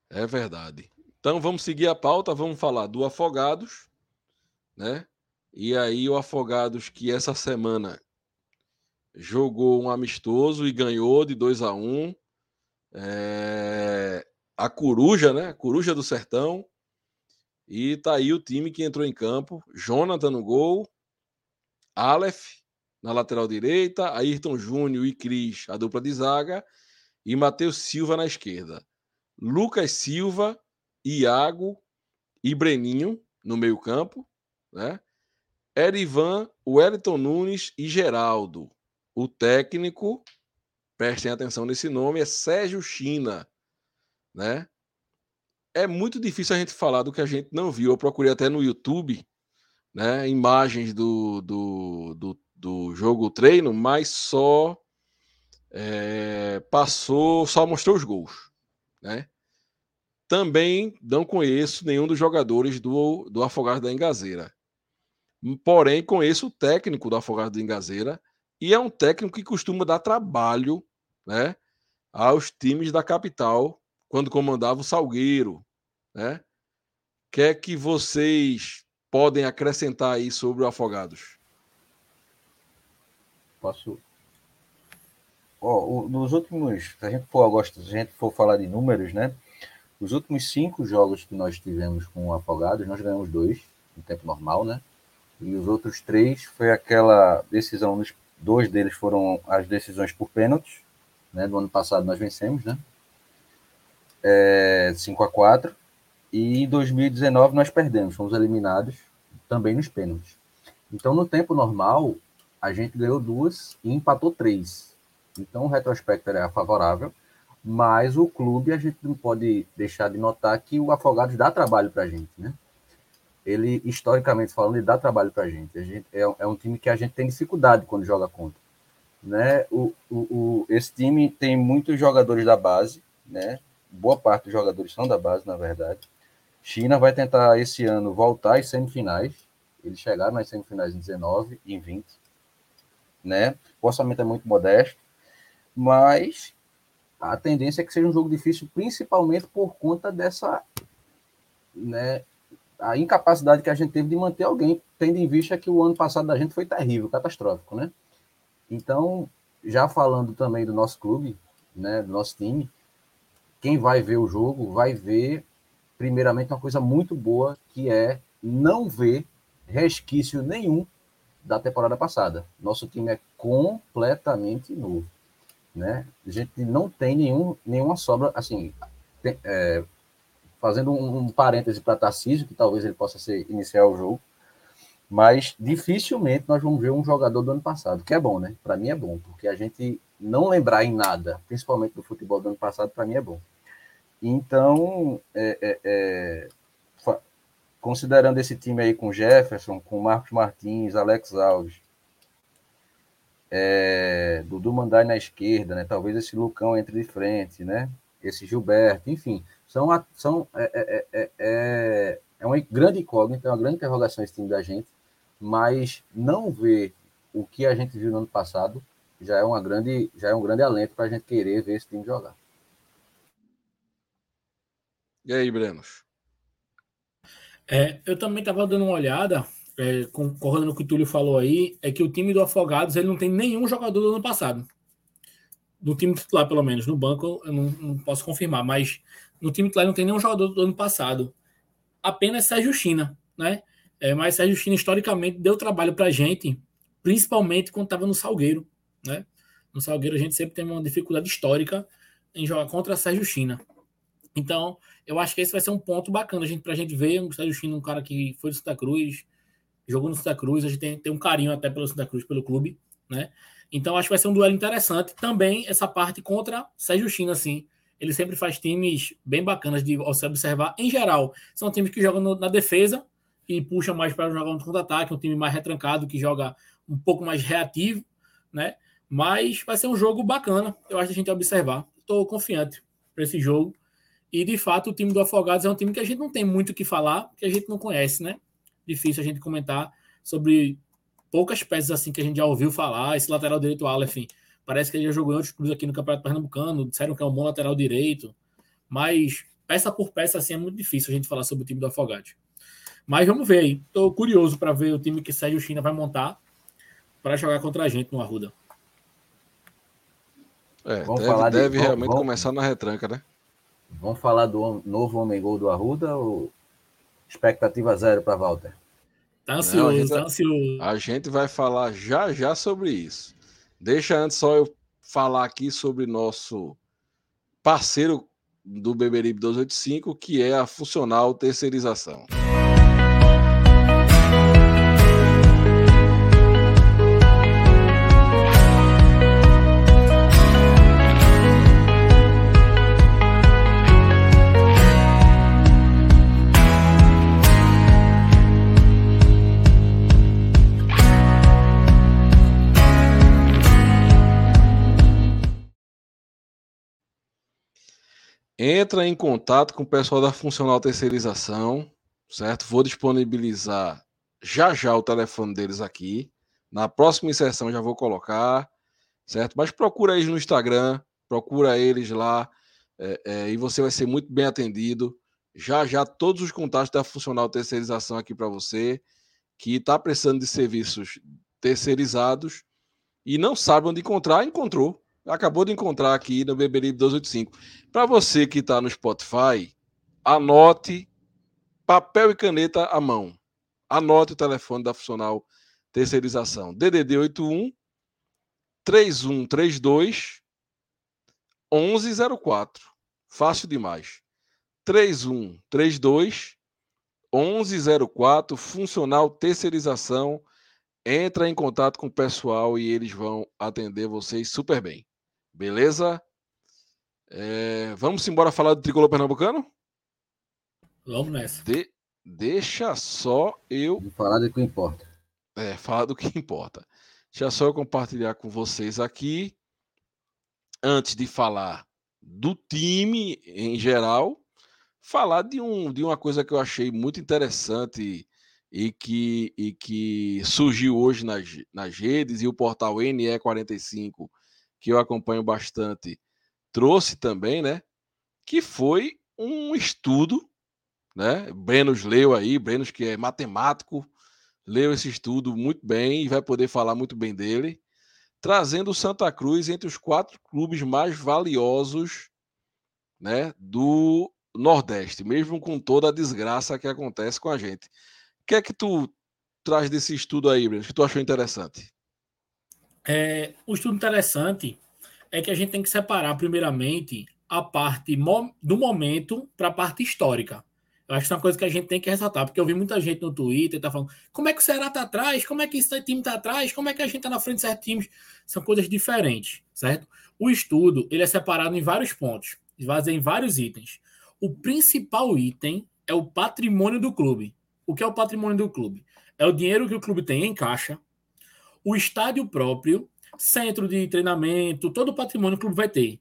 Speaker 2: É verdade. Então, vamos seguir a pauta. Vamos falar do Afogados, né? E aí, o Afogados que essa semana jogou um amistoso e ganhou de 2 a 1 um. É... A Coruja, né? A Coruja do Sertão e tá aí o time que entrou em campo: Jonathan no gol, Aleph na lateral direita, Ayrton Júnior e Cris, a dupla de zaga, e Matheus Silva na esquerda. Lucas Silva, Iago e Breninho no meio-campo, né? Erivan, Wellington Nunes e Geraldo. O técnico, prestem atenção nesse nome, é Sérgio China, né? é muito difícil a gente falar do que a gente não viu. Eu procurei até no YouTube, né, imagens do, do, do, do jogo treino, mas só é, passou, só mostrou os gols, né? Também não conheço nenhum dos jogadores do, do Afogados da Engazeira. Porém, conheço o técnico do Afogados da Engazeira e é um técnico que costuma dar trabalho né, aos times da capital quando comandava o Salgueiro. Né? O que é que vocês podem acrescentar aí sobre o Afogados?
Speaker 4: Posso. Oh, nos últimos, se a gente for se a gente for falar de números, né? Os últimos cinco jogos que nós tivemos com o Afogados, nós ganhamos dois, no tempo normal, né? E os outros três foi aquela decisão, dois deles foram as decisões por pênaltis, né? Do ano passado nós vencemos, né? É, 5 a 4 e em 2019 nós perdemos, fomos eliminados também nos pênaltis. Então, no tempo normal, a gente ganhou duas e empatou três. Então, o retrospecto era favorável mas o clube a gente não pode deixar de notar que o Afogados dá trabalho para a gente, né? Ele, historicamente falando, ele dá trabalho para a gente. É, é, um time que a gente tem dificuldade quando joga contra. Né? O, o, o, esse time tem muitos jogadores da base, né? Boa parte dos jogadores são da base, na verdade. China vai tentar esse ano voltar às semifinais. Eles chegaram nas semifinais em 19 e em 20. Né? O orçamento é muito modesto, mas a tendência é que seja um jogo difícil, principalmente por conta dessa né, a incapacidade que a gente teve de manter alguém, tendo em vista que o ano passado da gente foi terrível, catastrófico, né? Então, já falando também do nosso clube, né, do nosso time, quem vai ver o jogo vai ver, primeiramente, uma coisa muito boa, que é não ver resquício nenhum da temporada passada. Nosso time é completamente novo né? A gente não tem nenhum, nenhuma sobra, assim, tem, é, fazendo um, um parêntese para Tarcísio, que talvez ele possa ser iniciar o jogo, mas dificilmente nós vamos ver um jogador do ano passado, que é bom, né? Para mim é bom, porque a gente não lembrar em nada, principalmente do futebol do ano passado, para mim é bom. Então, é, é, é, considerando esse time aí com Jefferson, com Marcos Martins, Alex Alves, é, Dudu Mandai na esquerda, né? Talvez esse Lucão entre de frente, né? Esse Gilberto, enfim, são, são é, é, é, é, é uma grande incógnita, é uma grande interrogação esse time da gente, mas não ver o que a gente viu no ano passado já é uma grande, já é um grande alento para a gente querer ver esse time jogar.
Speaker 2: E aí, Brenos?
Speaker 3: É, eu também estava dando uma olhada é, concordando com o que o Túlio falou aí, é que o time do Afogados ele não tem nenhum jogador do ano passado. No time titular, pelo menos. No banco, eu não, não posso confirmar, mas no time titular não tem nenhum jogador do ano passado. Apenas Sérgio China, né? É, mas Sérgio China, historicamente, deu trabalho pra gente, principalmente quando estava no Salgueiro, né? No Salgueiro, a gente sempre tem uma dificuldade histórica em jogar contra Sérgio China. Então, eu acho que esse vai ser um ponto bacana a gente, pra gente ver o Sérgio China, um cara que foi do Santa Cruz, jogou no Santa Cruz, a gente tem, tem um carinho até pelo Santa Cruz, pelo clube, né? Então acho que vai ser um duelo interessante. Também essa parte contra Sérgio China, assim. Ele sempre faz times bem bacanas de se observar. Em geral, são times que jogam no, na defesa e puxam mais para jogar no contra-ataque, um time mais retrancado, que joga um pouco mais reativo, né? Mas vai ser um jogo bacana, eu acho que a gente observar. Estou confiante para esse jogo. E de fato, o time do Afogados é um time que a gente não tem muito o que falar, que a gente não conhece, né? difícil a gente comentar sobre poucas peças assim que a gente já ouviu falar. Esse lateral direito, Aleph, parece que ele já jogou em outros clubes aqui no Campeonato Pernambucano, disseram que é um bom lateral direito, mas peça por peça assim é muito difícil a gente falar sobre o time do Afogados. Mas vamos ver aí. Estou curioso para ver o time que Sérgio China vai montar para jogar contra a gente no Arruda.
Speaker 2: É, vamos deve, falar de, deve vamos, realmente vamos, começar na retranca, né?
Speaker 4: Vamos falar do novo homem gol do Arruda ou Expectativa zero para Walter.
Speaker 3: Tá ansioso, Não, tá ansioso.
Speaker 2: A gente vai falar já já sobre isso. Deixa antes só eu falar aqui sobre nosso parceiro do Beberibe 285, que é a funcional terceirização. Entra em contato com o pessoal da Funcional Terceirização, certo? Vou disponibilizar já já o telefone deles aqui. Na próxima inserção já vou colocar, certo? Mas procura eles no Instagram, procura eles lá é, é, e você vai ser muito bem atendido. Já já todos os contatos da Funcional Terceirização aqui para você que está precisando de serviços terceirizados e não sabe onde encontrar, encontrou. Acabou de encontrar aqui no Beberibe 285. Para você que está no Spotify, anote papel e caneta à mão. Anote o telefone da funcional terceirização. DDD 81 3132 1104. Fácil demais. 3132 1104 funcional terceirização entra em contato com o pessoal e eles vão atender vocês super bem. Beleza? É, vamos embora falar do tricolor pernambucano?
Speaker 3: Vamos nessa.
Speaker 2: De, deixa só eu.
Speaker 4: falar do que importa.
Speaker 2: É, falar do que importa. Deixa só eu compartilhar com vocês aqui. Antes de falar do time em geral, falar de, um, de uma coisa que eu achei muito interessante e que, e que surgiu hoje nas, nas redes, e o portal NE45, que eu acompanho bastante, trouxe também, né? Que foi um estudo, né? Brenos leu aí, Brenos que é matemático, leu esse estudo muito bem e vai poder falar muito bem dele, trazendo o Santa Cruz entre os quatro clubes mais valiosos, né? Do Nordeste, mesmo com toda a desgraça que acontece com a gente que é que tu traz desse estudo aí, Breno, que tu achou interessante?
Speaker 3: É, o estudo interessante é que a gente tem que separar, primeiramente, a parte do momento para a parte histórica. Eu acho que é uma coisa que a gente tem que ressaltar, porque eu vi muita gente no Twitter tá falando como é que o Ceará tá atrás, como é que esse time tá atrás, como é que a gente tá na frente de certos times. São coisas diferentes, certo? O estudo, ele é separado em vários pontos, em vários itens. O principal item é o patrimônio do clube. O que é o patrimônio do clube? É o dinheiro que o clube tem em caixa, o estádio próprio, centro de treinamento, todo o patrimônio que o clube vai ter.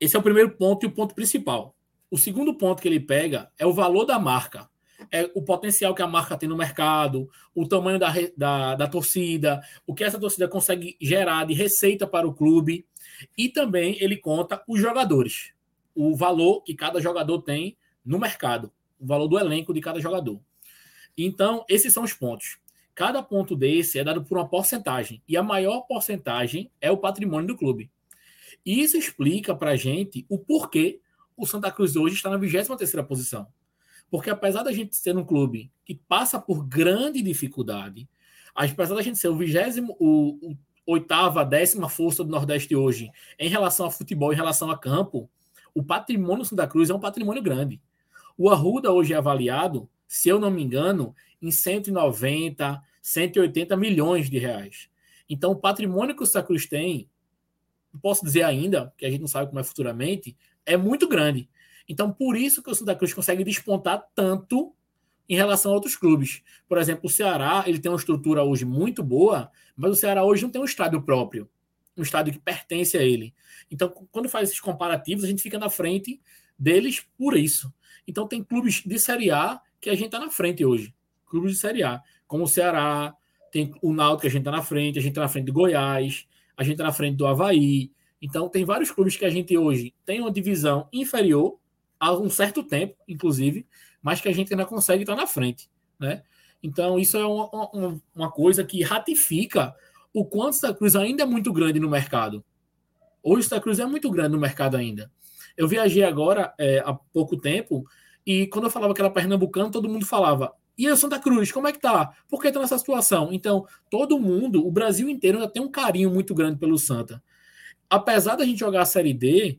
Speaker 3: Esse é o primeiro ponto e o ponto principal. O segundo ponto que ele pega é o valor da marca. É o potencial que a marca tem no mercado, o tamanho da, da, da torcida, o que essa torcida consegue gerar de receita para o clube. E também ele conta os jogadores, o valor que cada jogador tem no mercado, o valor do elenco de cada jogador. Então, esses são os pontos. Cada ponto desse é dado por uma porcentagem. E a maior porcentagem é o patrimônio do clube. E isso explica para a gente o porquê o Santa Cruz hoje está na 23 posição. Porque apesar da gente ser um clube que passa por grande dificuldade, apesar da gente ser o vigésimo, o, o oitava, décima força do Nordeste hoje em relação a futebol, em relação a campo, o patrimônio do Santa Cruz é um patrimônio grande. O Arruda hoje é avaliado se eu não me engano, em 190, 180 milhões de reais. Então, o patrimônio que o Santa Cruz tem, posso dizer ainda, que a gente não sabe como é futuramente, é muito grande. Então, por isso que o Santa Cruz consegue despontar tanto em relação a outros clubes. Por exemplo, o Ceará, ele tem uma estrutura hoje muito boa, mas o Ceará hoje não tem um estádio próprio, um estádio que pertence a ele. Então, quando faz esses comparativos, a gente fica na frente deles por isso. Então, tem clubes de Série A que a gente está na frente hoje. Clubes de Série A, como o Ceará, tem o Náutico que a gente está na frente, a gente está na frente do Goiás, a gente está na frente do Havaí. Então, tem vários clubes que a gente hoje tem uma divisão inferior há um certo tempo, inclusive, mas que a gente ainda consegue estar na frente, né? Então, isso é uma, uma, uma coisa que ratifica o quanto Santa Cruz ainda é muito grande no mercado. Hoje Santa Cruz é muito grande no mercado ainda. Eu viajei agora, é, há pouco tempo, e quando eu falava que era pernambucano, todo mundo falava: e o Santa Cruz, como é que tá? Por que tá nessa situação? Então, todo mundo, o Brasil inteiro ainda tem um carinho muito grande pelo Santa. Apesar da gente jogar a Série D,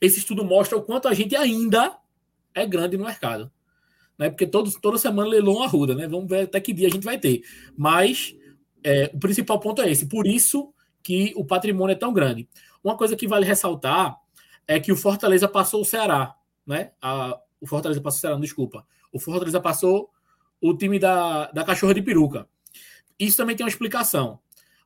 Speaker 3: esse estudo mostra o quanto a gente ainda é grande no mercado. Né? Porque todo, toda semana leilão arruda, né? Vamos ver até que dia a gente vai ter. Mas é, o principal ponto é esse. Por isso que o patrimônio é tão grande. Uma coisa que vale ressaltar é que o Fortaleza passou o Ceará. Né? A, o Fortaleza passou, será, desculpa. O Fortaleza passou o time da, da cachorra de peruca. Isso também tem uma explicação.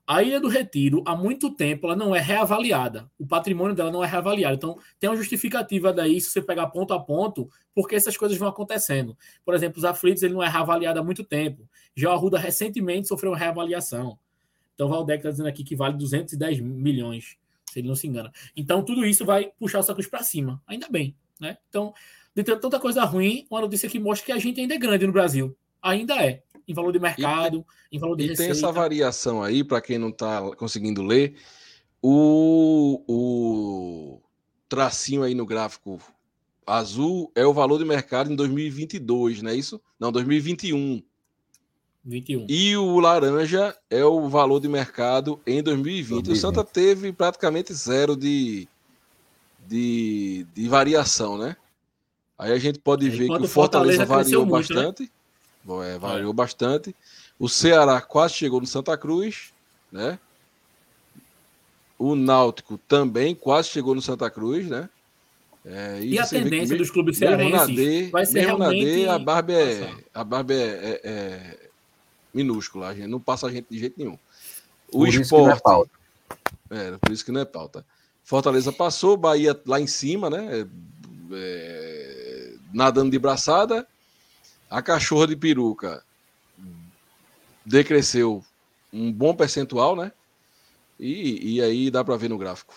Speaker 3: A Ilha do Retiro, há muito tempo, ela não é reavaliada. O patrimônio dela não é reavaliado. Então, tem uma justificativa daí, se você pegar ponto a ponto, porque essas coisas vão acontecendo. Por exemplo, os aflitos ele não é reavaliado há muito tempo. Já o Arruda recentemente sofreu uma reavaliação. Então, o Valdec está dizendo aqui que vale 210 milhões, se ele não se engana. Então, tudo isso vai puxar o Cruz para cima. Ainda bem. Né? Então, de tanta coisa ruim, uma notícia que mostra que a gente ainda é grande no Brasil. Ainda é em valor de mercado,
Speaker 2: e,
Speaker 3: em valor de
Speaker 2: e
Speaker 3: receita.
Speaker 2: tem essa variação aí, para quem não está conseguindo ler, o, o tracinho aí no gráfico azul é o valor de mercado em 2022, não é isso? Não, 2021.
Speaker 3: 21.
Speaker 2: E o laranja é o valor de mercado em 2020. 2020. O Santa teve praticamente zero de, de, de variação, né? Aí a gente pode ver que o Fortaleza, Fortaleza variou muito, né? bastante. Né? é, variou é. bastante. O Ceará quase chegou no Santa Cruz, né? O Náutico também quase chegou no Santa Cruz, né?
Speaker 3: É, e, e a tendência dos clubes cearenses
Speaker 2: D, vai ser realmente... D, a barba é, a barba é, é, é, minúscula, a gente não passa a gente de jeito nenhum. O por esporte... É, por isso que não é pauta. Fortaleza passou, Bahia lá em cima, né? É, nadando de braçada. A cachorra de peruca decresceu um bom percentual, né? E, e aí dá para ver no gráfico.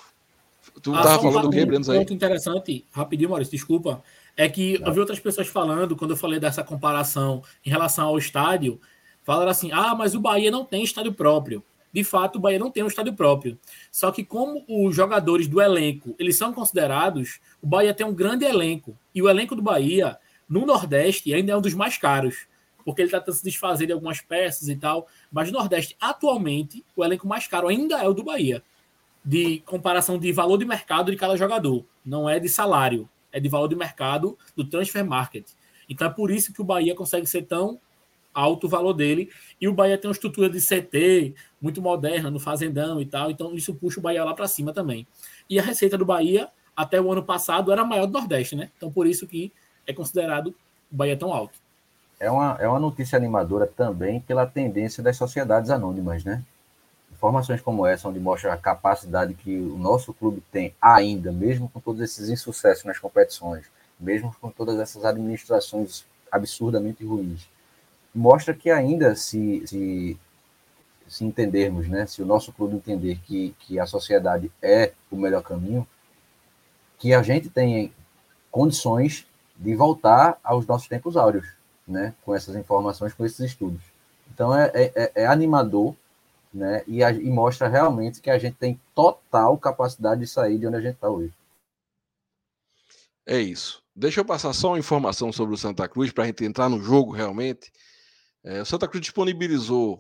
Speaker 3: Tu ah, tava falando do que, Breno? Um ponto interessante, rapidinho, Maurício, desculpa. É que eu vi outras pessoas falando, quando eu falei dessa comparação em relação ao estádio, falaram assim: ah, mas o Bahia não tem estádio próprio. De fato, o Bahia não tem um estádio próprio. Só que como os jogadores do elenco, eles são considerados, o Bahia tem um grande elenco. E o elenco do Bahia no Nordeste ainda é um dos mais caros, porque ele está se desfazer de algumas peças e tal. Mas no Nordeste, atualmente, o elenco mais caro ainda é o do Bahia. De comparação de valor de mercado de cada jogador. Não é de salário, é de valor de mercado do transfer market. Então é por isso que o Bahia consegue ser tão alto valor dele. E o Bahia tem uma estrutura de CT muito moderna no Fazendão e tal. Então isso puxa o Bahia lá para cima também. E a receita do Bahia, até o ano passado, era a maior do Nordeste, né? Então por isso que é considerado o Bahia tão alto.
Speaker 4: É uma, é uma notícia animadora também pela tendência das sociedades anônimas, né? Informações como essa, onde mostra a capacidade que o nosso clube tem ainda, mesmo com todos esses insucessos nas competições, mesmo com todas essas administrações absurdamente ruins, mostra que ainda se, se, se entendermos, né? Se o nosso clube entender que, que a sociedade é o melhor caminho, que a gente tem condições de voltar aos nossos tempos áureos, né? Com essas informações, com esses estudos. Então é, é, é, é animador, né? E, a, e, mostra realmente que a gente tem total capacidade de sair de onde a gente está hoje.
Speaker 2: É isso. Deixa eu passar só uma informação sobre o Santa Cruz para a gente entrar no jogo realmente. É, o Santa Cruz disponibilizou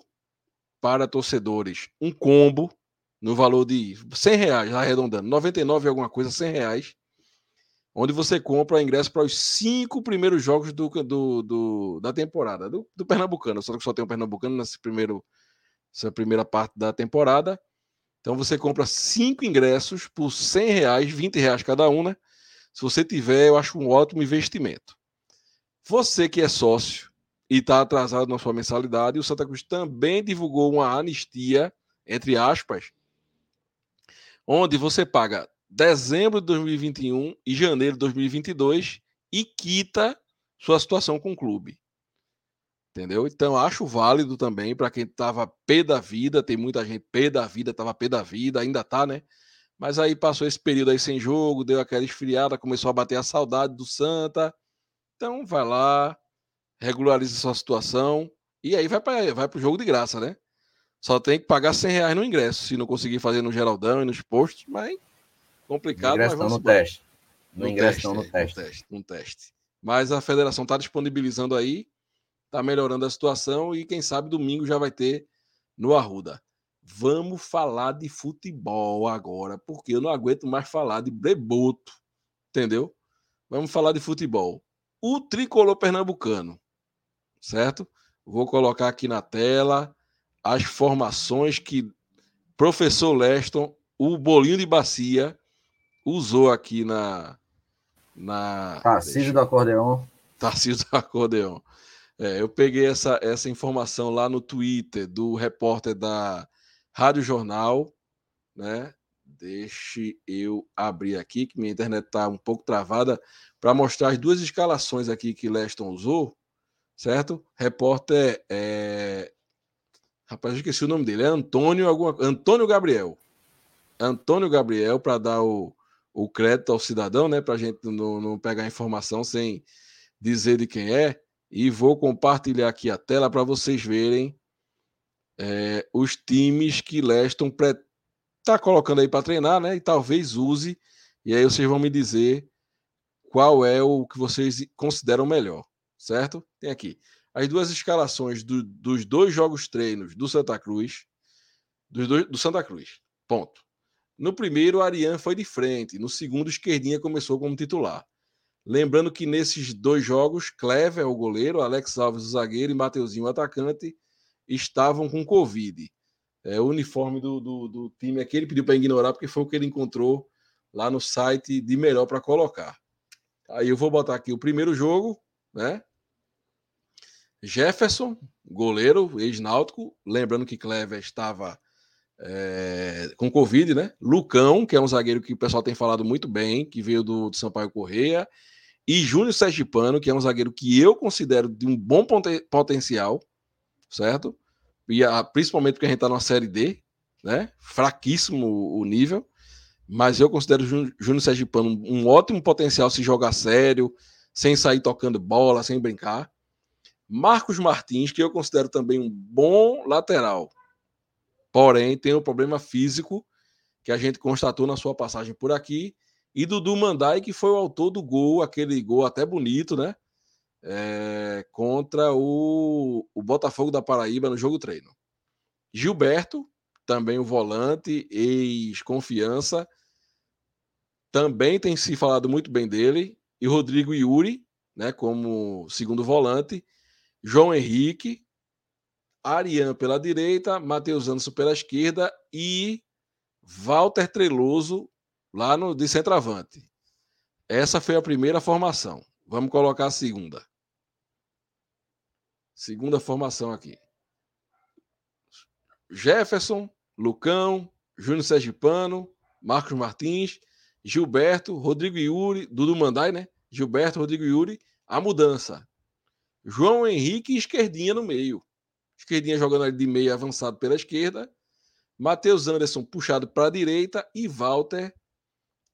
Speaker 2: para torcedores um combo no valor de 100 reais, arredondando, 99 e alguma coisa, 100 reais, onde você compra ingresso para os cinco primeiros jogos do, do, do da temporada, do, do, Pernambucano. Só que só tem um Pernambucano nessa, primeiro, nessa primeira parte da temporada. Então você compra cinco ingressos por 100 reais, 20 reais cada um, né? Se você tiver, eu acho um ótimo investimento. Você que é sócio e está atrasado na sua mensalidade, o Santa Cruz também divulgou uma anistia, entre aspas, onde você paga dezembro de 2021 e janeiro de 2022 e quita sua situação com o clube. Entendeu? Então acho válido também para quem tava pé da vida, tem muita gente pé da vida, tava pé da vida, ainda tá, né? Mas aí passou esse período aí sem jogo, deu aquela esfriada, começou a bater a saudade do Santa. Então vai lá, regulariza sua situação e aí vai para vai o jogo de graça, né? Só tem que pagar 100 reais no ingresso, se não conseguir fazer no Geraldão e nos postos, mas complicado.
Speaker 4: No ingresso não no teste. No, no ingresso teste, não no
Speaker 2: teste. É, no teste. No teste. Mas a federação está disponibilizando aí, está melhorando a situação e quem sabe domingo já vai ter no Arruda. Vamos falar de futebol agora, porque eu não aguento mais falar de breboto, entendeu? Vamos falar de futebol. O tricolor pernambucano, certo? Vou colocar aqui na tela as formações que professor Leston, o bolinho de bacia, usou aqui na. na
Speaker 4: Tarcísio do acordeão.
Speaker 2: Tarcísio do acordeão. É, eu peguei essa, essa informação lá no Twitter do repórter da Rádio Jornal, né? Deixe eu abrir aqui, que minha internet está um pouco travada, para mostrar as duas escalações aqui que Leston usou, certo? Repórter é... Rapaz, esqueci o nome dele. É Antônio, alguma... Antônio Gabriel. Antônio Gabriel, para dar o, o crédito ao cidadão, né? Para a gente não, não pegar informação sem dizer de quem é. E vou compartilhar aqui a tela para vocês verem é, os times que Leston está colocando aí para treinar, né? E talvez use. E aí vocês vão me dizer qual é o que vocês consideram melhor, certo? Tem aqui as duas escalações do, dos dois jogos treinos do Santa Cruz, dois, do Santa Cruz. Ponto. No primeiro, Ariane foi de frente. No segundo, Esquerdinha começou como titular. Lembrando que nesses dois jogos, Clever, o goleiro, Alex Alves, o zagueiro, e Mateuzinho, o atacante, estavam com Covid. É, o uniforme do, do, do time aqui ele pediu para ignorar, porque foi o que ele encontrou lá no site de melhor para colocar. Aí eu vou botar aqui o primeiro jogo, né? Jefferson, goleiro, ex-náutico. Lembrando que Clever estava é, com Covid, né? Lucão, que é um zagueiro que o pessoal tem falado muito bem, que veio do, do Sampaio Correia. E Júnior Sergipano, que é um zagueiro que eu considero de um bom potencial, certo? E a, principalmente porque a gente está na Série D, né? Fraquíssimo o nível. Mas eu considero o Júnior Sergipano um ótimo potencial se jogar sério, sem sair tocando bola, sem brincar. Marcos Martins, que eu considero também um bom lateral, porém tem um problema físico que a gente constatou na sua passagem por aqui, e Dudu Mandai, que foi o autor do gol, aquele gol até bonito, né? É, contra o, o Botafogo da Paraíba no jogo treino. Gilberto, também o volante, ex-confiança, também tem se falado muito bem dele, e Rodrigo Yuri, né, como segundo volante, João Henrique, Arian pela direita, Matheus Anderson pela esquerda e Walter Treloso lá no de centroavante. Essa foi a primeira formação. Vamos colocar a segunda. Segunda formação aqui. Jefferson, Lucão, Júnior Sergipano, Marcos Martins, Gilberto, Rodrigo Yuri, Dudu Mandai, né? Gilberto, Rodrigo Yuri. A mudança. João Henrique e Esquerdinha no meio. Esquerdinha jogando ali de meio avançado pela esquerda. Matheus Anderson puxado para a direita e Walter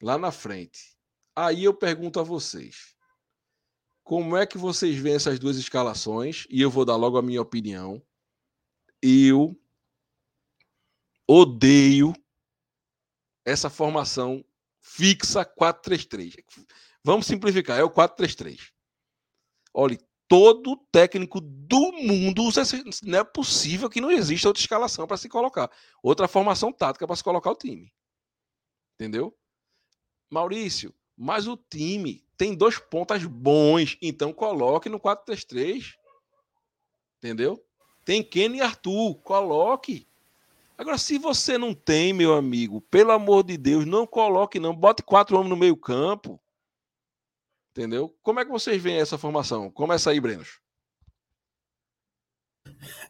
Speaker 2: lá na frente. Aí eu pergunto a vocês: como é que vocês veem essas duas escalações? E eu vou dar logo a minha opinião. Eu odeio essa formação fixa 4-3-3. Vamos simplificar, é o 4-3-3. Olha, todo técnico do mundo usa esse, não é possível que não exista outra escalação para se colocar, outra formação tática para se colocar o time. Entendeu? Maurício, mas o time tem dois pontas bons, então coloque no 4-3-3. Entendeu? Tem Kenny e Arthur, coloque. Agora, se você não tem, meu amigo, pelo amor de Deus, não coloque, não. Bote quatro homens no meio-campo. Entendeu? Como é que vocês veem essa formação? Começa aí, Brenos.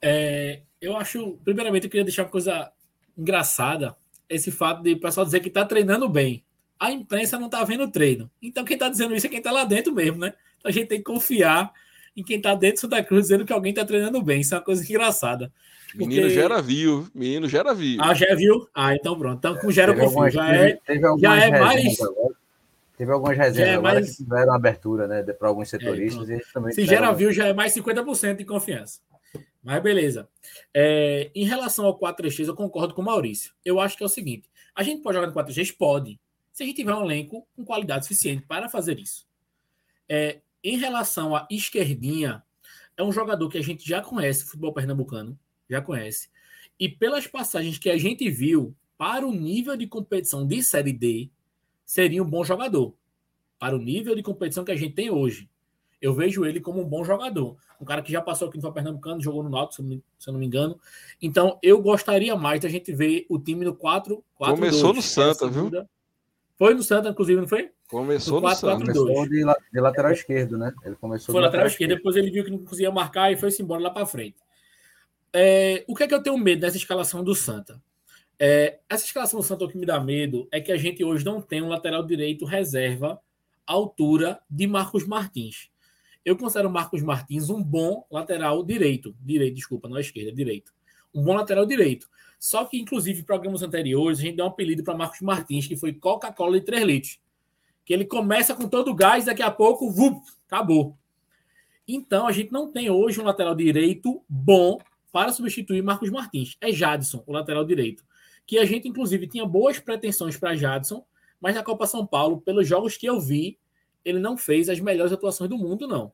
Speaker 3: É, eu acho, primeiramente, eu queria deixar uma coisa engraçada: esse fato de o pessoal dizer que está treinando bem. A imprensa não está vendo o treino. Então, quem está dizendo isso é quem está lá dentro mesmo, né? Então, a gente tem que confiar em quem está dentro do Santa Cruz dizendo que alguém está treinando bem. Isso é uma coisa engraçada.
Speaker 2: Porque... Menino gera viu. Menino gera viu.
Speaker 3: Ah, já viu? Ah, então pronto. Então, com gera confio. Já é, já é mais. Agora.
Speaker 4: Teve algumas resenhas é mais... que tiveram abertura, né, para alguns é, setoristas. É, também
Speaker 3: Se gera viu, já é mais 50% de confiança. Mas beleza. É, em relação ao 4-3-3, eu concordo com o Maurício. Eu acho que é o seguinte: a gente pode jogar no 4-3-3? Pode. Se a gente tiver um elenco com qualidade suficiente para fazer isso. É, em relação à esquerdinha, é um jogador que a gente já conhece, futebol pernambucano, já conhece. E pelas passagens que a gente viu para o nível de competição de Série D, seria um bom jogador. Para o nível de competição que a gente tem hoje. Eu vejo ele como um bom jogador. Um cara que já passou aqui no Pernambucano, jogou no Náutico, se eu não me engano. Então, eu gostaria mais da gente ver o time no 4 4
Speaker 2: Começou 2, no Santa, viu?
Speaker 3: Foi no Santa, inclusive, não foi?
Speaker 2: Começou no, 4, no
Speaker 4: Santa. Começou de, de, lateral esquerdo, né? Ele começou
Speaker 3: Foi lateral, lateral esquerdo, depois ele viu que não conseguia marcar e foi-se embora lá para frente. É, o que é que eu tenho medo dessa escalação do Santa? É, essa escalação do Santos que me dá medo é que a gente hoje não tem um lateral direito reserva à altura de Marcos Martins. Eu considero o Marcos Martins um bom lateral direito. Direito, desculpa, não é esquerda, direito. Um bom lateral direito. Só que, inclusive, em programas anteriores, a gente deu um apelido para Marcos Martins, que foi Coca-Cola de 3 litros. Que ele começa com todo o gás, daqui a pouco, vup, acabou. Então, a gente não tem hoje um lateral direito bom para substituir Marcos Martins. É Jadson, o lateral direito que a gente, inclusive, tinha boas pretensões para Jadson, mas na Copa São Paulo, pelos jogos que eu vi, ele não fez as melhores atuações do mundo, não.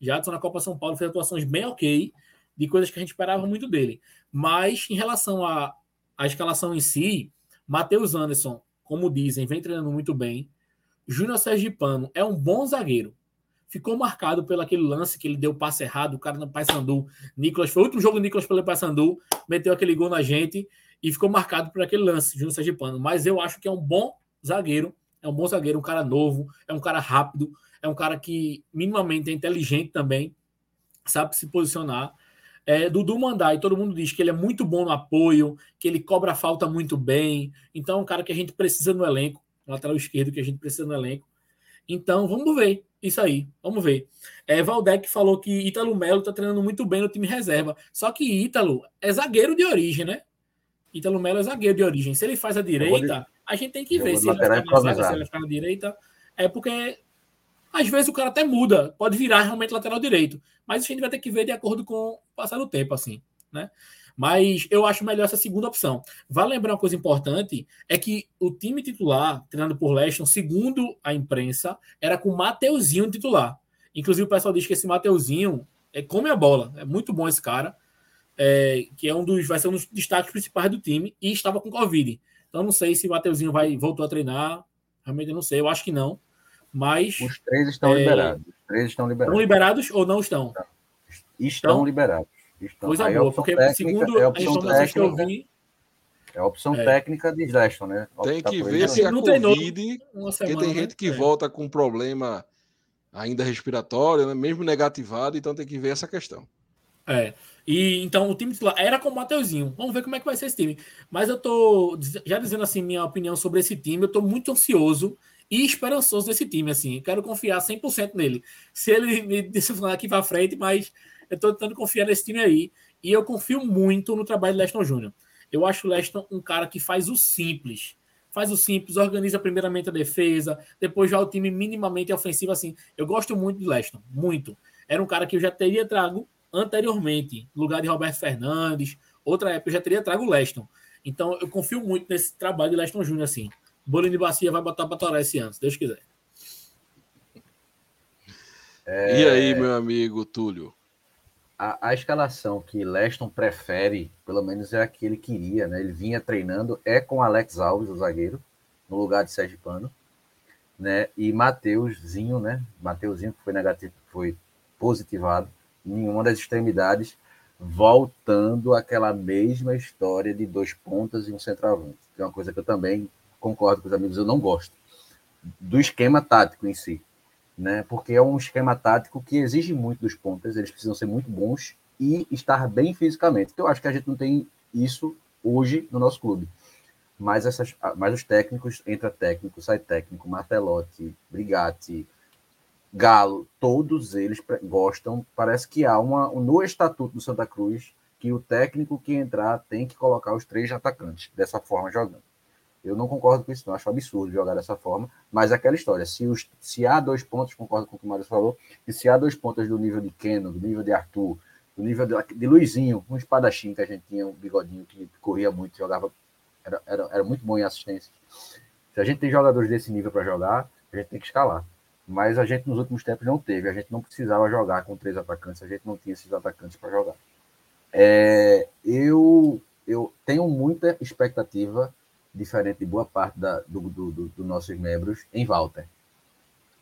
Speaker 3: Jadson na Copa São Paulo fez atuações bem ok, de coisas que a gente esperava muito dele. Mas em relação à, à escalação em si, Matheus Anderson, como dizem, vem treinando muito bem. Júnior Sergipano é um bom zagueiro. Ficou marcado pelo aquele lance que ele deu passe errado, o cara no Paysandu. Nicolas, foi o último jogo do Nicolas pelo Paysandu, meteu aquele gol na gente e ficou marcado por aquele lance, Júnior Sergipano. Mas eu acho que é um bom zagueiro, é um bom zagueiro, um cara novo, é um cara rápido, é um cara que minimamente é inteligente também, sabe se posicionar. É, Dudu Mandai, todo mundo diz que ele é muito bom no apoio, que ele cobra a falta muito bem. Então, é um cara que a gente precisa no elenco, lateral esquerdo que a gente precisa no elenco. Então, vamos ver isso aí, vamos ver. É, Valdec falou que Ítalo Melo está treinando muito bem no time reserva. Só que Ítalo é zagueiro de origem, né? Ítalo Melo é zagueiro de origem. Se ele faz a direita, a gente tem que ver se ele vai ficar na zaga, se ele vai ficar na direita. É porque às vezes o cara até muda, pode virar realmente lateral direito. Mas a gente vai ter que ver de acordo com o passar do tempo, assim, né? Mas eu acho melhor essa segunda opção. Vale lembrar uma coisa importante: é que o time titular, treinado por Leston, segundo a imprensa, era com Mateuzinho titular. Inclusive, o pessoal diz que esse Mateuzinho é, come a bola. É muito bom esse cara é, que é um dos, vai ser um dos destaques principais do time, e estava com Covid. Então não sei se o Mateuzinho vai voltou a treinar. Realmente eu não sei, eu acho que não. Mas.
Speaker 4: Os três estão é, liberados. Os três estão liberados.
Speaker 3: Estão liberados ou não estão?
Speaker 4: Estão então, liberados. Estão.
Speaker 3: Coisa Aí boa, porque técnica, segundo é a informação que eu vi.
Speaker 4: É a opção é. técnica de Leston, né?
Speaker 2: Tem que ver se a Covid. Porque tem gente que né? volta com problema ainda respiratório, né? mesmo negativado, então tem que ver essa questão.
Speaker 3: É. E então o time titular era com o Mateuzinho. Vamos ver como é que vai ser esse time. Mas eu tô já dizendo assim minha opinião sobre esse time, eu tô muito ansioso e esperançoso nesse time assim. Quero confiar 100% nele. Se ele me decepcionar aqui para frente, mas eu tô tentando confiar nesse time aí e eu confio muito no trabalho do Leston Júnior. Eu acho o Leston um cara que faz o simples. Faz o simples, organiza primeiramente a defesa, depois já o time minimamente ofensivo assim. Eu gosto muito do Leston, muito. Era um cara que eu já teria trago anteriormente, no lugar de Roberto Fernandes, outra época eu já teria trago o Leston. Então eu confio muito nesse trabalho de Leston Júnior assim. Bolinho de Bacia vai botar para torar esse ano, se Deus quiser.
Speaker 2: É... E aí, meu amigo Túlio?
Speaker 4: A, a, escalação que Leston prefere, pelo menos é a que ele queria, né? Ele vinha treinando, é com Alex Alves, o zagueiro, no lugar de Sérgio Pano, né? E Mateuzinho, né? Mateuzinho que foi negativo, foi positivado nenhuma das extremidades, voltando àquela mesma história de dois pontas e um centroavante. Que é uma coisa que eu também concordo com os amigos, eu não gosto do esquema tático em si, né? Porque é um esquema tático que exige muito dos pontas, eles precisam ser muito bons e estar bem fisicamente. Então, eu acho que a gente não tem isso hoje no nosso clube. Mas, essas, mas os técnicos, entra técnico, sai técnico, Martelotti, Brigatti, Galo, todos eles gostam. Parece que há uma no estatuto do Santa Cruz que o técnico que entrar tem que colocar os três atacantes dessa forma jogando. Eu não concordo com isso, não acho absurdo jogar dessa forma, mas é aquela história, se, os, se há dois pontos, concordo com o que o Mário falou, e se há dois pontos do nível de Keno, do nível de Arthur, do nível de, de Luizinho, um espadachim que a gente tinha, um bigodinho que corria muito, jogava, era, era, era muito bom em assistência. Se a gente tem jogadores desse nível para jogar, a gente tem que escalar mas a gente nos últimos tempos não teve. A gente não precisava jogar com três atacantes, a gente não tinha esses atacantes para jogar. É, eu, eu tenho muita expectativa, diferente de boa parte da, do, do, do, dos nossos membros, em Walter.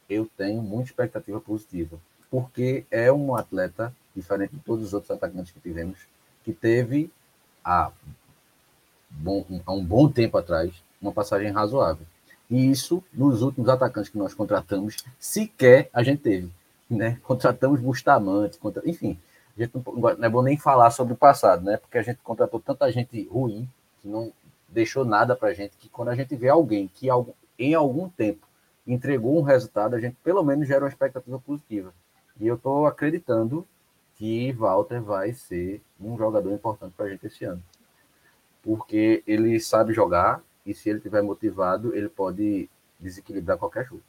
Speaker 4: Eu tenho muita expectativa positiva, porque é um atleta, diferente de todos os outros atacantes que tivemos, que teve há, bom, há um bom tempo atrás uma passagem razoável. E isso, nos últimos atacantes que nós contratamos, sequer a gente teve. Né? Contratamos Bustamante, contra... enfim. A gente não, não é bom nem falar sobre o passado, né? Porque a gente contratou tanta gente ruim que não, deixou nada para a gente, que quando a gente vê alguém que em algum tempo entregou um resultado, a gente pelo menos gera uma expectativa positiva. E eu estou acreditando que Walter vai ser um jogador importante para a gente esse ano. Porque ele sabe jogar e se ele estiver motivado, ele pode desequilibrar qualquer jogo.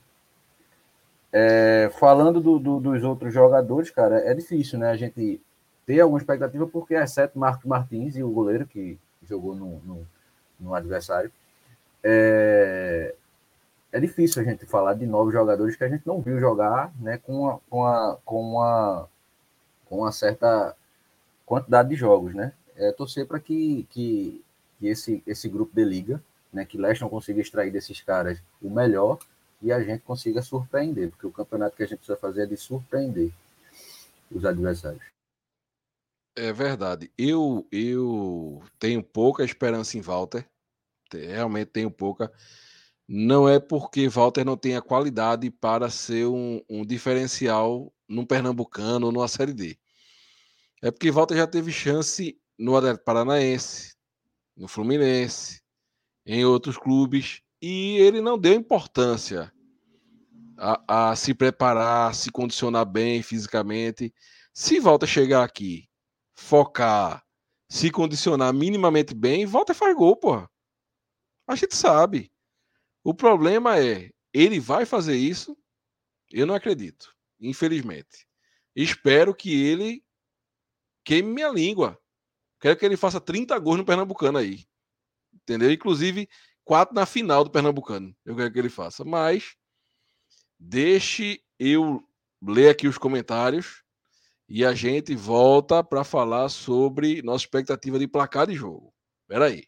Speaker 4: É, falando do, do, dos outros jogadores, cara, é difícil, né? A gente ter alguma expectativa, porque exceto Marco Martins e o goleiro que jogou no, no, no adversário, é, é difícil a gente falar de novos jogadores que a gente não viu jogar né, com, uma, com, uma, com, uma, com uma certa quantidade de jogos. Né? É torcer para que, que, que, esse, esse grupo de liga, né, que Leston consiga extrair desses caras o melhor e a gente consiga surpreender, porque o campeonato que a gente precisa fazer é de surpreender os adversários.
Speaker 2: É verdade. Eu eu tenho pouca esperança em Walter. Realmente tenho pouca. Não é porque Walter não tenha qualidade para ser um, um diferencial num Pernambucano ou numa Série D. É porque Walter já teve chance no Atlético Paranaense, no Fluminense, em outros clubes e ele não deu importância a, a, se preparar, se condicionar bem fisicamente. Se volta a chegar aqui, focar, se condicionar minimamente bem, volta e faz gol, porra. A gente sabe. O problema é, ele vai fazer isso? Eu não acredito, infelizmente. Espero que ele queime minha língua. Quero que ele faça 30 gols no Pernambucano aí. Entendeu? Inclusive, quatro na final do Pernambucano. Eu quero que ele faça. Mas deixe eu ler aqui os comentários e a gente volta para falar sobre nossa expectativa de placar de jogo. Espera aí.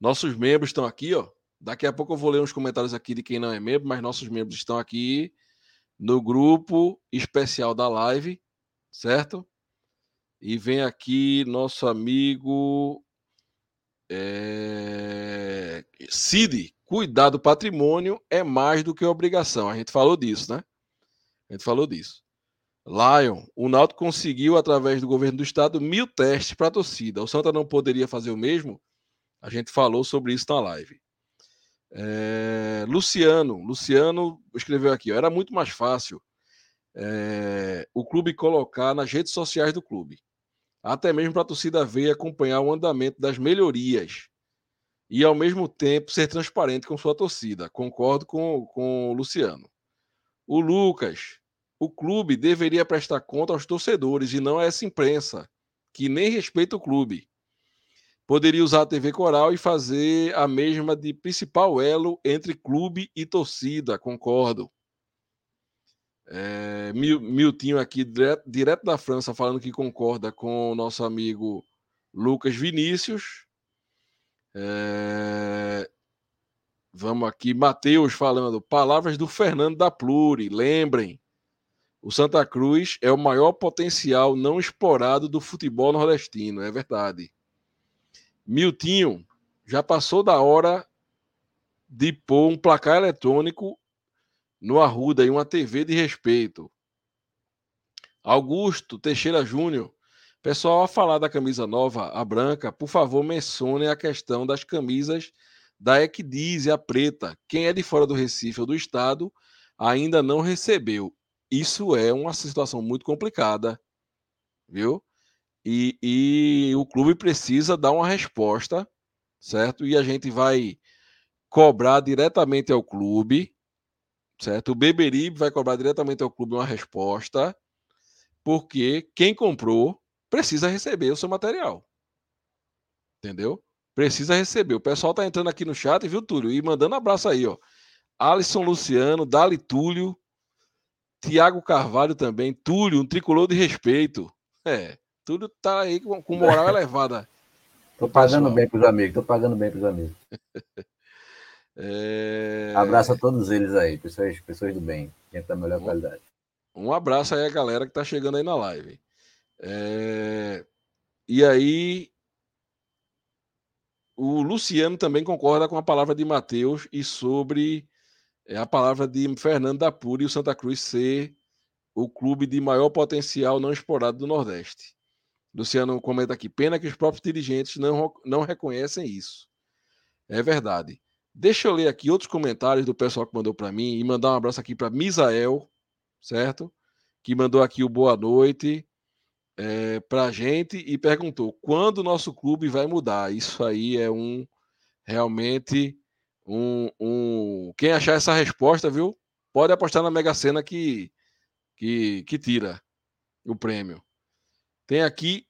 Speaker 2: Nossos membros estão aqui, ó. Daqui a pouco eu vou ler uns comentários aqui de quem não é membro, mas nossos membros estão aqui no grupo especial da live, certo? E vem aqui nosso amigo é... Cid, cuidar do patrimônio é mais do que obrigação. A gente falou disso, né? A gente falou disso. Lion, o Náutico conseguiu, através do governo do estado, mil testes para a torcida. O Santa não poderia fazer o mesmo? A gente falou sobre isso na live. É... Luciano, Luciano escreveu aqui, ó, era muito mais fácil é... o clube colocar nas redes sociais do clube até mesmo para a torcida ver e acompanhar o andamento das melhorias e, ao mesmo tempo, ser transparente com sua torcida. Concordo com, com o Luciano. O Lucas, o clube deveria prestar conta aos torcedores e não a essa imprensa, que nem respeita o clube. Poderia usar a TV Coral e fazer a mesma de principal elo entre clube e torcida, concordo. É, Miltinho aqui, direto, direto, da França, falando que concorda com o nosso amigo Lucas Vinícius. É, vamos aqui, Matheus falando, palavras do Fernando da Pluri. Lembrem, o Santa Cruz é o maior potencial não explorado do futebol nordestino, é verdade. Miltinho, já passou da hora de pôr um placar eletrônico no Arruda e uma TV de respeito. Augusto Teixeira Júnior. Pessoal, a falar da camisa nova, a branca, por favor, mencione a questão das camisas da Equidize, a preta. Quem é de fora do Recife ou do estado ainda não recebeu. Isso é uma situação muito complicada, viu? E, e o clube precisa dar uma resposta, certo? E a gente vai cobrar diretamente ao clube certo? O Beberibe vai cobrar diretamente ao clube uma resposta, porque quem comprou precisa receber o seu material. Entendeu? Precisa receber. O pessoal tá entrando aqui no chat, viu, Túlio? E mandando abraço aí, ó. Alisson Luciano, Dali Túlio, Tiago Carvalho também, Túlio, um tricolor de respeito. É, Túlio tá aí com, moral elevada.
Speaker 4: Tô pagando bem pros amigos, tô pagando bem pros amigos.
Speaker 2: É...
Speaker 4: Abraço a todos eles aí, pessoas, pessoas do bem, gente da melhor um, qualidade.
Speaker 2: Um abraço aí a galera que tá chegando aí na live. É... E aí, o Luciano também concorda com a palavra de Mateus e sobre é, a palavra de Fernando da Pura e o Santa Cruz ser o clube de maior potencial não explorado do Nordeste. Luciano comenta aqui. Pena que os próprios dirigentes não, não reconhecem isso. É verdade. Deixa eu ler aqui outros comentários do pessoal que mandou para mim e mandar um abraço aqui para Misael, certo? Que mandou aqui o boa noite é, para a gente e perguntou quando o nosso clube vai mudar. Isso aí é um realmente um, um... quem achar essa resposta, viu? Pode apostar na Mega Sena que que, que tira o prêmio. Tem aqui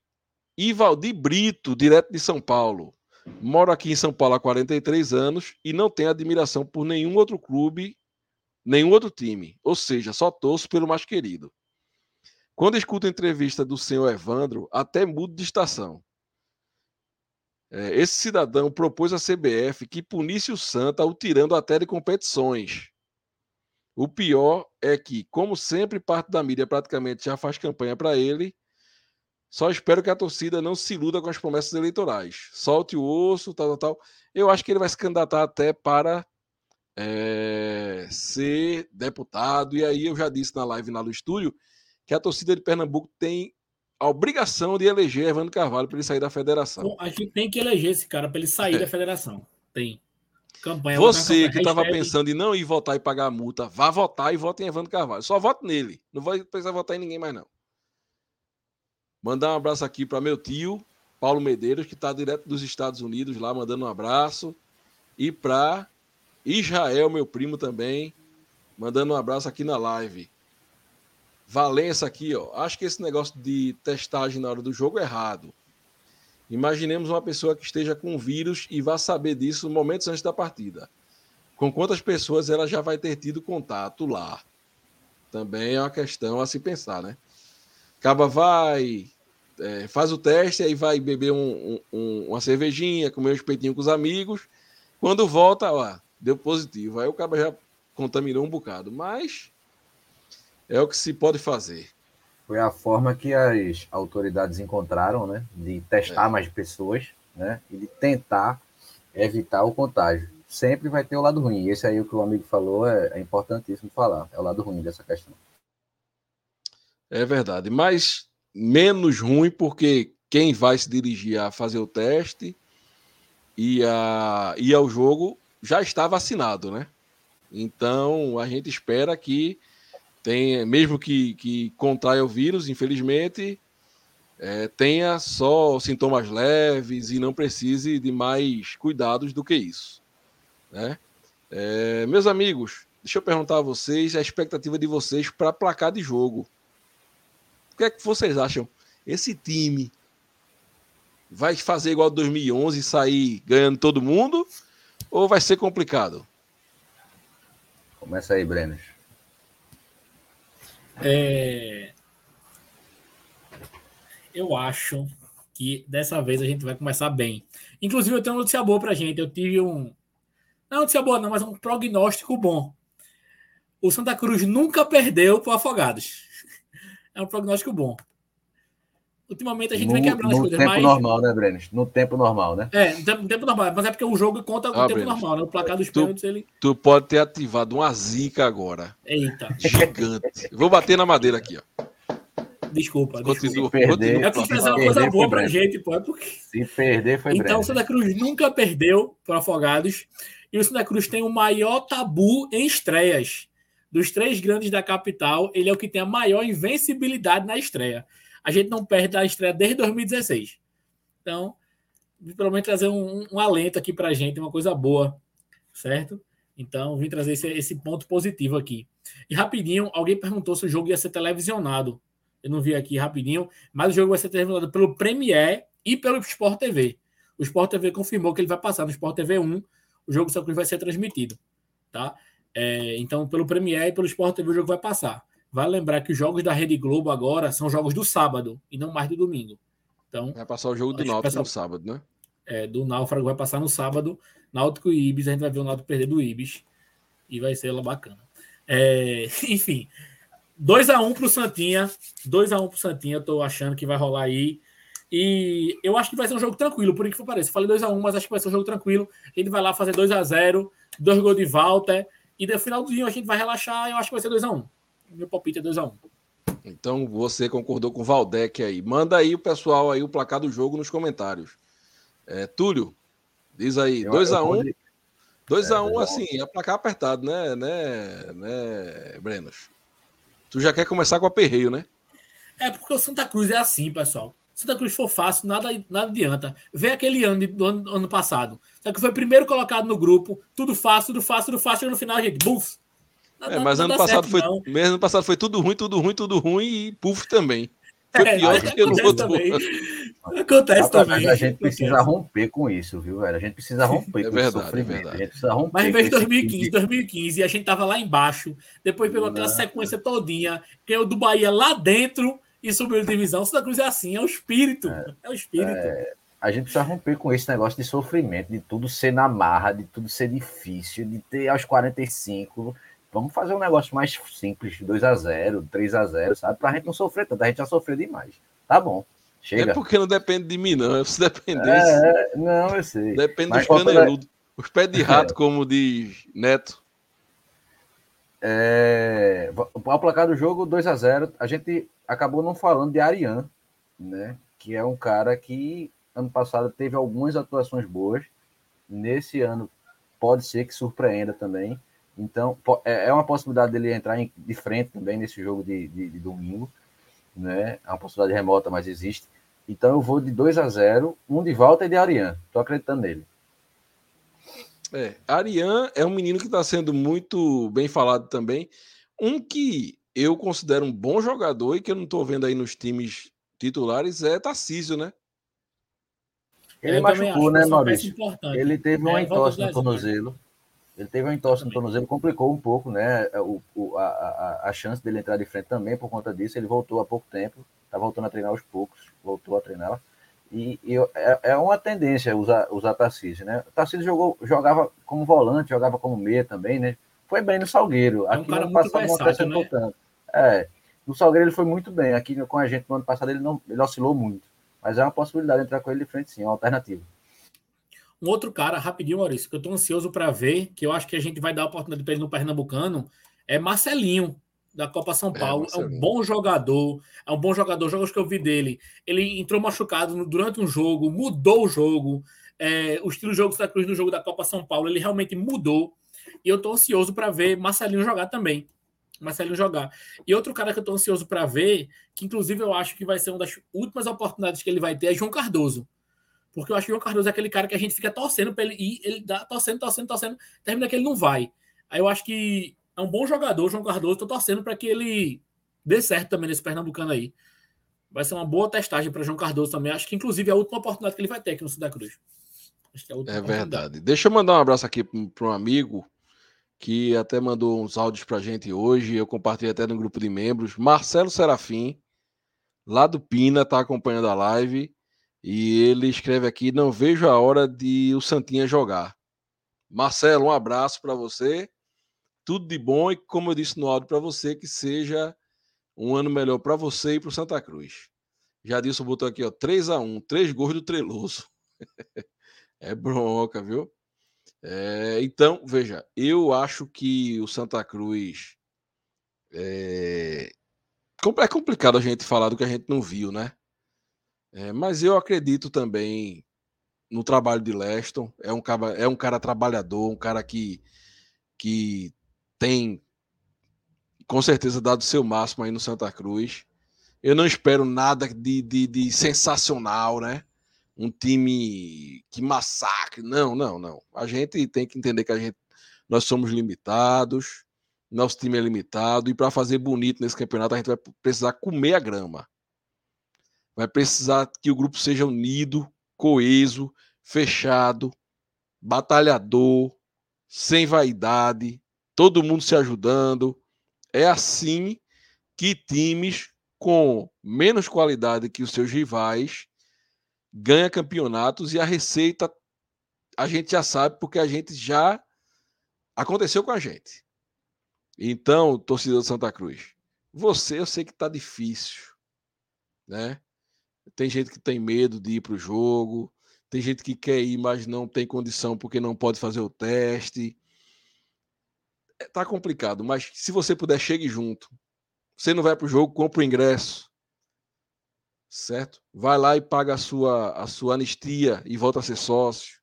Speaker 2: Ivaldi Brito, direto de São Paulo. Moro aqui em São Paulo há 43 anos e não tenho admiração por nenhum outro clube, nenhum outro time. Ou seja, só torço pelo mais querido. Quando escuto a entrevista do senhor Evandro, até mudo de estação. É, esse cidadão propôs à CBF que punisse o Santa o tirando até de competições. O pior é que, como sempre, parte da mídia praticamente já faz campanha para ele só espero que a torcida não se iluda com as promessas eleitorais. Solte o osso, tal, tal, tal. Eu acho que ele vai se candidatar até para é, ser deputado. E aí eu já disse na live lá no estúdio que a torcida de Pernambuco tem a obrigação de eleger Evandro Carvalho para ele sair da federação.
Speaker 3: A gente tem que eleger esse cara para ele sair é. da federação. Tem.
Speaker 2: Campanha, Você que estava pensando em não ir votar e pagar a multa, vá votar e vote em Evandro Carvalho. Só vote nele. Não vai precisar votar em ninguém mais, não. Mandar um abraço aqui para meu tio, Paulo Medeiros, que está direto dos Estados Unidos lá, mandando um abraço. E para Israel, meu primo também, mandando um abraço aqui na live. Valença aqui, ó. Acho que esse negócio de testagem na hora do jogo é errado. Imaginemos uma pessoa que esteja com vírus e vá saber disso momentos antes da partida. Com quantas pessoas ela já vai ter tido contato lá? Também é uma questão a se pensar, né? Acaba vai, é, faz o teste, aí vai beber um, um, uma cervejinha, comer um espetinho com os amigos. Quando volta, ó, deu positivo. Aí o cara já contaminou um bocado. Mas é o que se pode fazer.
Speaker 4: Foi a forma que as autoridades encontraram, né? De testar é. mais pessoas, né? E de tentar evitar o contágio. Sempre vai ter o lado ruim. Esse aí o que o amigo falou é, é importantíssimo falar. É o lado ruim dessa questão.
Speaker 2: É verdade, mas menos ruim porque quem vai se dirigir a fazer o teste e, a, e ao jogo já está vacinado, né? Então a gente espera que tenha, mesmo que, que contraia o vírus, infelizmente, é, tenha só sintomas leves e não precise de mais cuidados do que isso. Né? É, meus amigos, deixa eu perguntar a vocês a expectativa de vocês para placar de jogo que é que vocês acham? Esse time vai fazer igual 2011 e sair ganhando todo mundo? Ou vai ser complicado?
Speaker 4: Começa aí, Brenos.
Speaker 3: É... Eu acho que dessa vez a gente vai começar bem. Inclusive, eu tenho uma notícia boa pra gente. Eu tive um. Não notícia boa, não, mas um prognóstico bom. O Santa Cruz nunca perdeu para Afogados é um prognóstico bom. Ultimamente a gente
Speaker 4: no,
Speaker 3: vem
Speaker 4: quebrando as coisas. No tempo normal, né, Brenes? No tempo normal, né?
Speaker 3: É, no tempo, no tempo normal. Mas é porque o jogo conta com ah, o tempo Brenes, normal, né? O placar dos
Speaker 2: tu,
Speaker 3: pênaltis, ele.
Speaker 2: Tu pode ter ativado uma zica agora.
Speaker 3: Eita.
Speaker 2: Gigante. Vou bater na madeira aqui, ó.
Speaker 3: Desculpa.
Speaker 2: Continua,
Speaker 4: perder,
Speaker 3: é porque fazer uma coisa boa pra gente, pô. É porque...
Speaker 4: Se perder, foi
Speaker 3: Então, o Santa Cruz nunca perdeu para Afogados. E o Santa Cruz tem o maior tabu em estreias dos três grandes da capital, ele é o que tem a maior invencibilidade na estreia. A gente não perde a estreia desde 2016. Então, pelo menos trazer um, um alento aqui para a gente, uma coisa boa, certo? Então, vim trazer esse, esse, ponto positivo aqui. E rapidinho, alguém perguntou se o jogo ia ser televisionado. Eu não vi aqui rapidinho, mas o jogo vai ser televisionado pelo Premier e pelo Sport TV. O Sport TV confirmou que ele vai passar no Sport TV 1. O jogo só que vai ser transmitido, tá? É, então, pelo Premier e pelo Sport TV, o jogo vai passar. Vale lembrar que os jogos da Rede Globo agora são jogos do sábado e não mais do domingo. Então,
Speaker 2: vai passar o jogo do Náutico passar, no sábado, né?
Speaker 3: É, do Náufrago vai passar no sábado. Náutico e Ibis, a gente vai ver o Náutico perder do Ibis. E vai ser lá bacana. É, enfim, 2x1 um pro Santinha. 2x1 um pro Santinha, eu tô achando que vai rolar aí. E eu acho que vai ser um jogo tranquilo, por que pareça. Falei 2x1, um, mas acho que vai ser um jogo tranquilo. Ele vai lá fazer 2x0, dois gols de Walter. E no final do dia a gente vai relaxar. Eu acho que vai ser 2x1. Um. Meu palpite é 2x1. Um.
Speaker 2: Então você concordou com o Valdec aí. Manda aí o pessoal aí o placar do jogo nos comentários. É, Túlio, diz aí, 2x1. 2x1, um, assim, é placar apertado, né, né, né, Brenos? Tu já quer começar com o aperreio, né?
Speaker 3: É porque o Santa Cruz é assim, pessoal. Santa Cruz for fácil, nada, nada adianta. Vê aquele ano do ano, ano passado. Só que foi primeiro colocado no grupo, tudo fácil, tudo fácil, tudo fácil, e no final gente, buf!
Speaker 2: Nada, é, mas ano passado certo, foi, mesmo ano passado foi tudo ruim, tudo ruim, tudo ruim e puf também. Foi é, pior do que no outro.
Speaker 3: Também. Acontece Rapaz, também. Mas
Speaker 4: a gente precisa romper com isso, viu, velho? A gente precisa romper
Speaker 2: é
Speaker 4: com
Speaker 2: verdade, É verdade. A gente
Speaker 3: precisa romper mas em vez de 2015, tipo 2015, a gente tava lá embaixo, depois pegou Não. aquela sequência todinha, ganhou do Bahia lá dentro e subiu divisão. Santa Cruz é assim, é o espírito. É, é o espírito. É,
Speaker 4: a gente precisa romper com esse negócio de sofrimento, de tudo ser na marra, de tudo ser difícil, de ter aos 45. Vamos fazer um negócio mais simples, 2 a 0 3 a 0 sabe? Pra gente não sofrer tanto. A gente já sofreu demais. Tá bom. Chega.
Speaker 2: É porque não depende de mim, não. Se dependesse.
Speaker 4: É, não, eu sei.
Speaker 2: Depende Mas dos caneludos. Os pés de rato, é. como diz Neto.
Speaker 4: É, o placar do jogo 2 a 0 A gente acabou não falando de Ariane, né? Que é um cara que ano passado teve algumas atuações boas. Nesse ano pode ser que surpreenda também. Então é, é uma possibilidade dele entrar em, de frente também nesse jogo de, de, de domingo. Né? É uma possibilidade remota, mas existe. Então eu vou de 2 a 0 um de volta e de Ariane. Estou acreditando nele.
Speaker 2: É, Ariane é um menino que está sendo muito bem falado também. Um que eu considero um bom jogador e que eu não estou vendo aí nos times titulares é Tarcísio, né?
Speaker 4: Ele eu machucou, né, Maurício? Ele teve uma é, entorse no tornozelo. Ele teve uma entorse no tornozelo, complicou um pouco, né? O, o, a, a, chance dele entrar de frente também por conta disso. Ele voltou há pouco tempo, tá voltando a treinar aos poucos, voltou a treinar. E, e é, é, uma tendência usar, usar Tarcísio, né? Tarcísio jogou, jogava como volante, jogava como meia também, né? Foi bem no Salgueiro.
Speaker 3: É um Aqui no passado não acrescentou
Speaker 4: né? tanto. É, no Salgueiro ele foi muito bem. Aqui com a gente no ano passado ele não ele oscilou muito. Mas é uma possibilidade de entrar com ele de frente, sim, é uma alternativa.
Speaker 3: Um outro cara, rapidinho, Maurício, que eu estou ansioso para ver, que eu acho que a gente vai dar a oportunidade para ele no Pernambucano, é Marcelinho, da Copa São é, Paulo. É, é um bom jogador, é um bom jogador. Jogos que eu vi dele, ele entrou machucado durante um jogo, mudou o jogo. É, o estilo de jogo da Cruz no jogo da Copa São Paulo, ele realmente mudou. E eu estou ansioso para ver Marcelinho jogar também. Marcelinho jogar. E outro cara que eu estou ansioso para ver, que inclusive eu acho que vai ser uma das últimas oportunidades que ele vai ter, é João Cardoso. Porque eu acho que o João Cardoso é aquele cara que a gente fica torcendo para ele ir, ele dá torcendo, torcendo, torcendo, termina que ele não vai. Aí eu acho que é um bom jogador, João Cardoso, estou torcendo para que ele dê certo também nesse Pernambucano aí. Vai ser uma boa testagem para João Cardoso também. Acho que inclusive é a última oportunidade que ele vai ter aqui no Santa Cruz.
Speaker 2: É, é verdade. Deixa eu mandar um abraço aqui para um amigo que até mandou uns áudios para a gente hoje. Eu compartilhei até no grupo de membros. Marcelo Serafim, lá do Pina, está acompanhando a live. E ele escreve aqui: Não vejo a hora de o Santinha jogar. Marcelo, um abraço para você. Tudo de bom e, como eu disse no áudio para você, que seja um ano melhor para você e para o Santa Cruz. Já disse o botão aqui, ó, 3 a 1 três gols do Treloso. é bronca, viu? É, então, veja, eu acho que o Santa Cruz. É, é complicado a gente falar do que a gente não viu, né? É, mas eu acredito também no trabalho de Leston. É um cara, é um cara trabalhador, um cara que, que tem com certeza dado o seu máximo aí no Santa Cruz. Eu não espero nada de, de, de sensacional, né? Um time que massacre. Não, não, não. A gente tem que entender que a gente, nós somos limitados, nosso time é limitado, e para fazer bonito nesse campeonato, a gente vai precisar comer a grama. Vai precisar que o grupo seja unido, coeso, fechado, batalhador, sem vaidade, todo mundo se ajudando. É assim que times com menos qualidade que os seus rivais ganha campeonatos e a receita a gente já sabe porque a gente já aconteceu com a gente. Então, torcedor de Santa Cruz, você eu sei que tá difícil, né? Tem gente que tem medo de ir para o jogo, tem gente que quer ir, mas não tem condição porque não pode fazer o teste. É, tá complicado, mas se você puder, chegue junto. Você não vai para o jogo, compra o ingresso. Certo? Vai lá e paga a sua, a sua anistia e volta a ser sócio.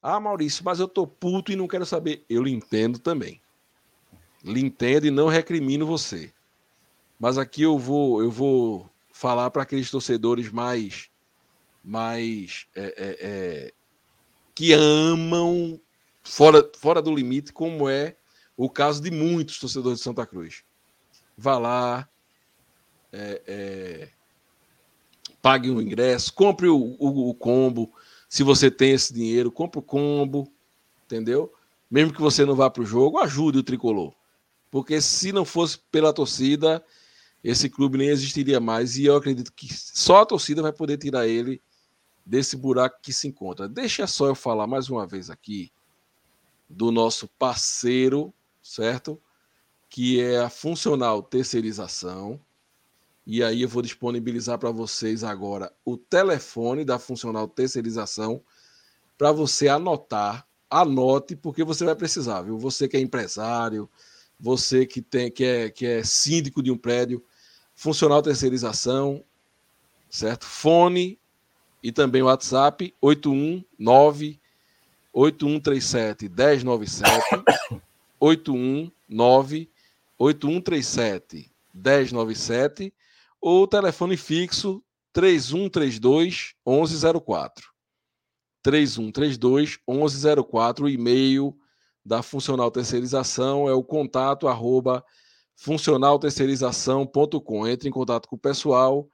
Speaker 2: Ah, Maurício, mas eu tô puto e não quero saber. Eu lhe entendo também. Lhe entendo e não recrimino você. Mas aqui eu vou, eu vou falar para aqueles torcedores mais, mais é, é, é, que amam fora, fora do limite, como é o caso de muitos torcedores de Santa Cruz. Vá lá, é, é, pague o ingresso, compre o, o, o, combo. Se você tem esse dinheiro, compre o combo, entendeu? Mesmo que você não vá para o jogo, ajude o tricolor. Porque se não fosse pela torcida, esse clube nem existiria mais. E eu acredito que só a torcida vai poder tirar ele desse buraco que se encontra. Deixa só eu falar mais uma vez aqui do nosso parceiro, certo? Que é a funcional terceirização. E aí eu vou disponibilizar para vocês agora o telefone da funcional terceirização para você anotar. Anote, porque você vai precisar, viu? Você que é empresário, você que tem que é, que é síndico de um prédio, funcional terceirização, certo? Fone e também WhatsApp 819 8137 1097 819 8137 1097 ou telefone fixo 3132 1104. 3132 1104, o e-mail da Funcional Terceirização é o contato arroba funcionalterceirização.com. Entre em contato com o pessoal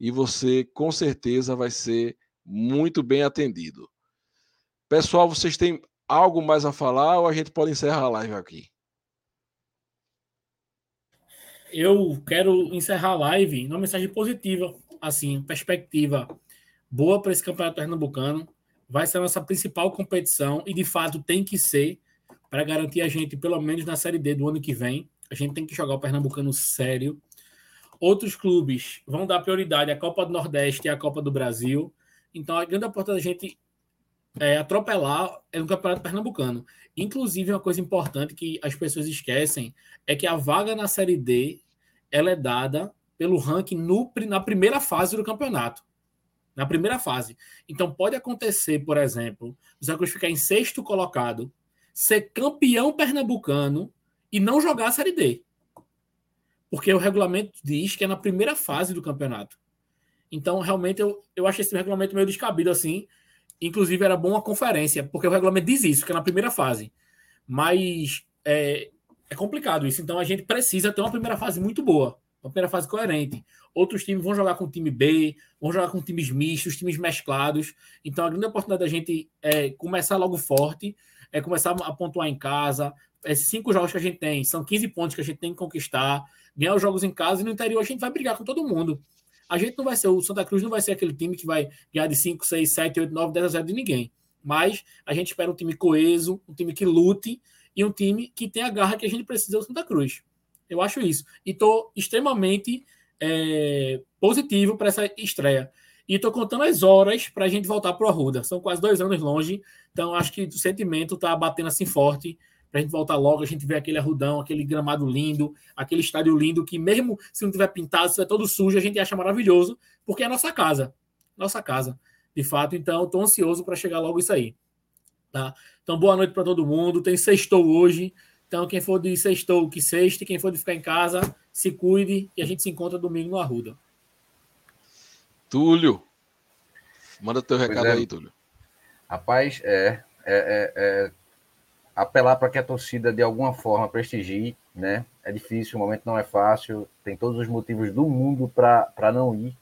Speaker 2: e você com certeza vai ser muito bem atendido. Pessoal, vocês têm algo mais a falar ou a gente pode encerrar a live aqui?
Speaker 3: Eu quero encerrar a live numa mensagem positiva, assim, perspectiva boa para esse campeonato pernambucano. Vai ser a nossa principal competição e de fato tem que ser para garantir a gente pelo menos na Série D do ano que vem. A gente tem que jogar o Pernambucano sério. Outros clubes vão dar prioridade à Copa do Nordeste e à Copa do Brasil. Então, a grande oportunidade da gente é, atropelar é no Campeonato Pernambucano. Inclusive, uma coisa importante que as pessoas esquecem é que a vaga na Série D ela é dada pelo ranking no, na primeira fase do campeonato. Na primeira fase. Então, pode acontecer, por exemplo, o Cruz ficar em sexto colocado, ser campeão pernambucano e não jogar a Série D. Porque o regulamento diz que é na primeira fase do campeonato. Então, realmente, eu, eu achei esse regulamento meio descabido assim. Inclusive, era bom a conferência, porque o regulamento diz isso, que é na primeira fase. Mas é, é complicado isso. Então, a gente precisa ter uma primeira fase muito boa. Uma primeira fase coerente. Outros times vão jogar com o time B, vão jogar com times mistos, times mesclados. Então, a grande oportunidade da gente é começar logo forte, é começar a pontuar em casa, esses cinco jogos que a gente tem, são 15 pontos que a gente tem que conquistar, ganhar os jogos em casa e no interior a gente vai brigar com todo mundo. A gente não vai ser, o Santa Cruz não vai ser aquele time que vai ganhar de 5, 6, 7, 8, 9, 10 a 0 de ninguém. Mas a gente espera um time coeso, um time que lute e um time que tem a garra que a gente precisa do Santa Cruz. Eu acho isso. E estou extremamente é, positivo para essa estreia. E estou contando as horas para a gente voltar para o Arruda. São quase dois anos longe, então acho que o sentimento está batendo assim forte para a gente voltar logo, a gente ver aquele arrudão, aquele gramado lindo, aquele estádio lindo, que mesmo se não tiver pintado, se tiver todo sujo, a gente acha maravilhoso, porque é a nossa casa. Nossa casa, de fato. Então, estou ansioso para chegar logo isso aí. Tá? Então, boa noite para todo mundo. Tem sextou hoje. Então, quem for de sextou, que sexte. Quem for de ficar em casa, se cuide e a gente se encontra domingo no Arruda.
Speaker 2: Túlio, manda teu recado é. aí, Túlio.
Speaker 4: Rapaz, é, é, é, é apelar para que a torcida de alguma forma prestigie, né? É difícil, o momento não é fácil, tem todos os motivos do mundo para não ir,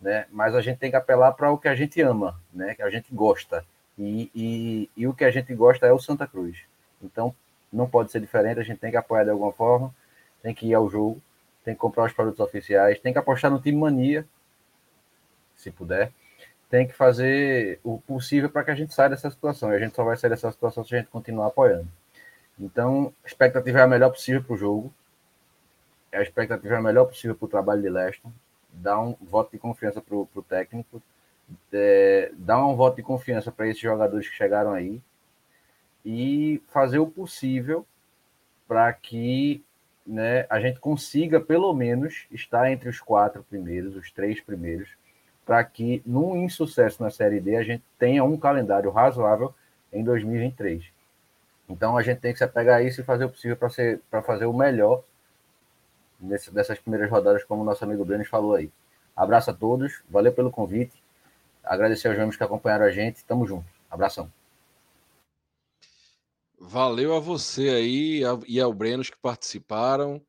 Speaker 4: né? Mas a gente tem que apelar para o que a gente ama, né? Que a gente gosta. E, e, e o que a gente gosta é o Santa Cruz. Então, não pode ser diferente, a gente tem que apoiar de alguma forma, tem que ir ao jogo, tem que comprar os produtos oficiais, tem que apostar no time mania, se puder, tem que fazer o possível para que a gente saia dessa situação. E a gente só vai sair dessa situação se a gente continuar apoiando. Então, a expectativa é a melhor possível para o jogo. A expectativa é a melhor possível para o trabalho de Leston. Dá um voto de confiança para o técnico. É, dá um voto de confiança para esses jogadores que chegaram aí. E fazer o possível para que né, a gente consiga pelo menos estar entre os quatro primeiros, os três primeiros, para que num insucesso na Série D a gente tenha um calendário razoável em 2023. Então a gente tem que se apegar a isso e fazer o possível para fazer o melhor nesse, dessas primeiras rodadas, como o nosso amigo Brenes falou aí. Abraço a todos, valeu pelo convite. Agradecer aos membros que acompanharam a gente. Tamo junto. Abração.
Speaker 2: Valeu a você aí e ao Brenos que participaram.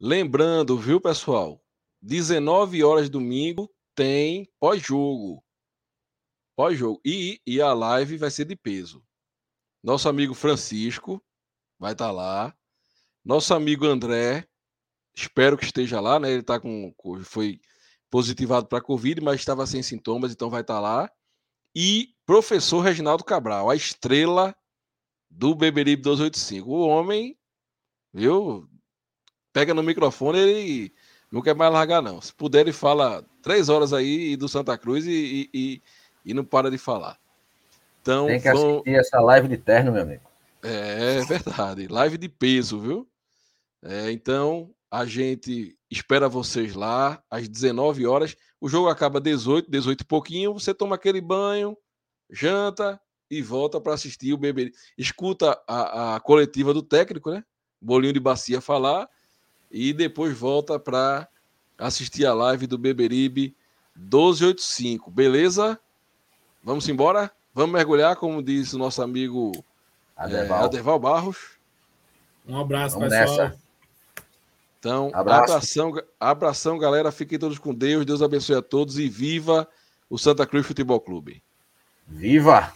Speaker 2: Lembrando, viu, pessoal? 19 horas domingo tem pós-jogo. Pós-jogo. E, e a live vai ser de peso. Nosso amigo Francisco vai estar tá lá. Nosso amigo André, espero que esteja lá, né? Ele tá com. Foi positivado para Covid, mas estava sem sintomas, então vai estar tá lá. E professor Reginaldo Cabral, a estrela do Beberibe 285. O homem, viu? Pega no microfone, ele não quer mais largar, não. Se puder, ele fala três horas aí do Santa Cruz e, e, e não para de falar. Então,
Speaker 4: Tem que vão... assistir essa live de terno, meu amigo.
Speaker 2: É, é verdade. Live de peso, viu? É, então, a gente espera vocês lá às 19 horas. O jogo acaba 18, 18 e pouquinho. Você toma aquele banho, janta e volta para assistir o bebê. Escuta a, a coletiva do técnico, né? Bolinho de bacia falar e depois volta para assistir a live do Beberibe 1285. Beleza? Vamos embora? Vamos mergulhar, como diz o nosso amigo Adeval, é, Adeval Barros.
Speaker 3: Um abraço, Vamos pessoal. Nessa.
Speaker 2: Então, Abraço. abração, abração, galera. Fiquem todos com Deus. Deus abençoe a todos e viva o Santa Cruz Futebol Clube.
Speaker 4: Viva!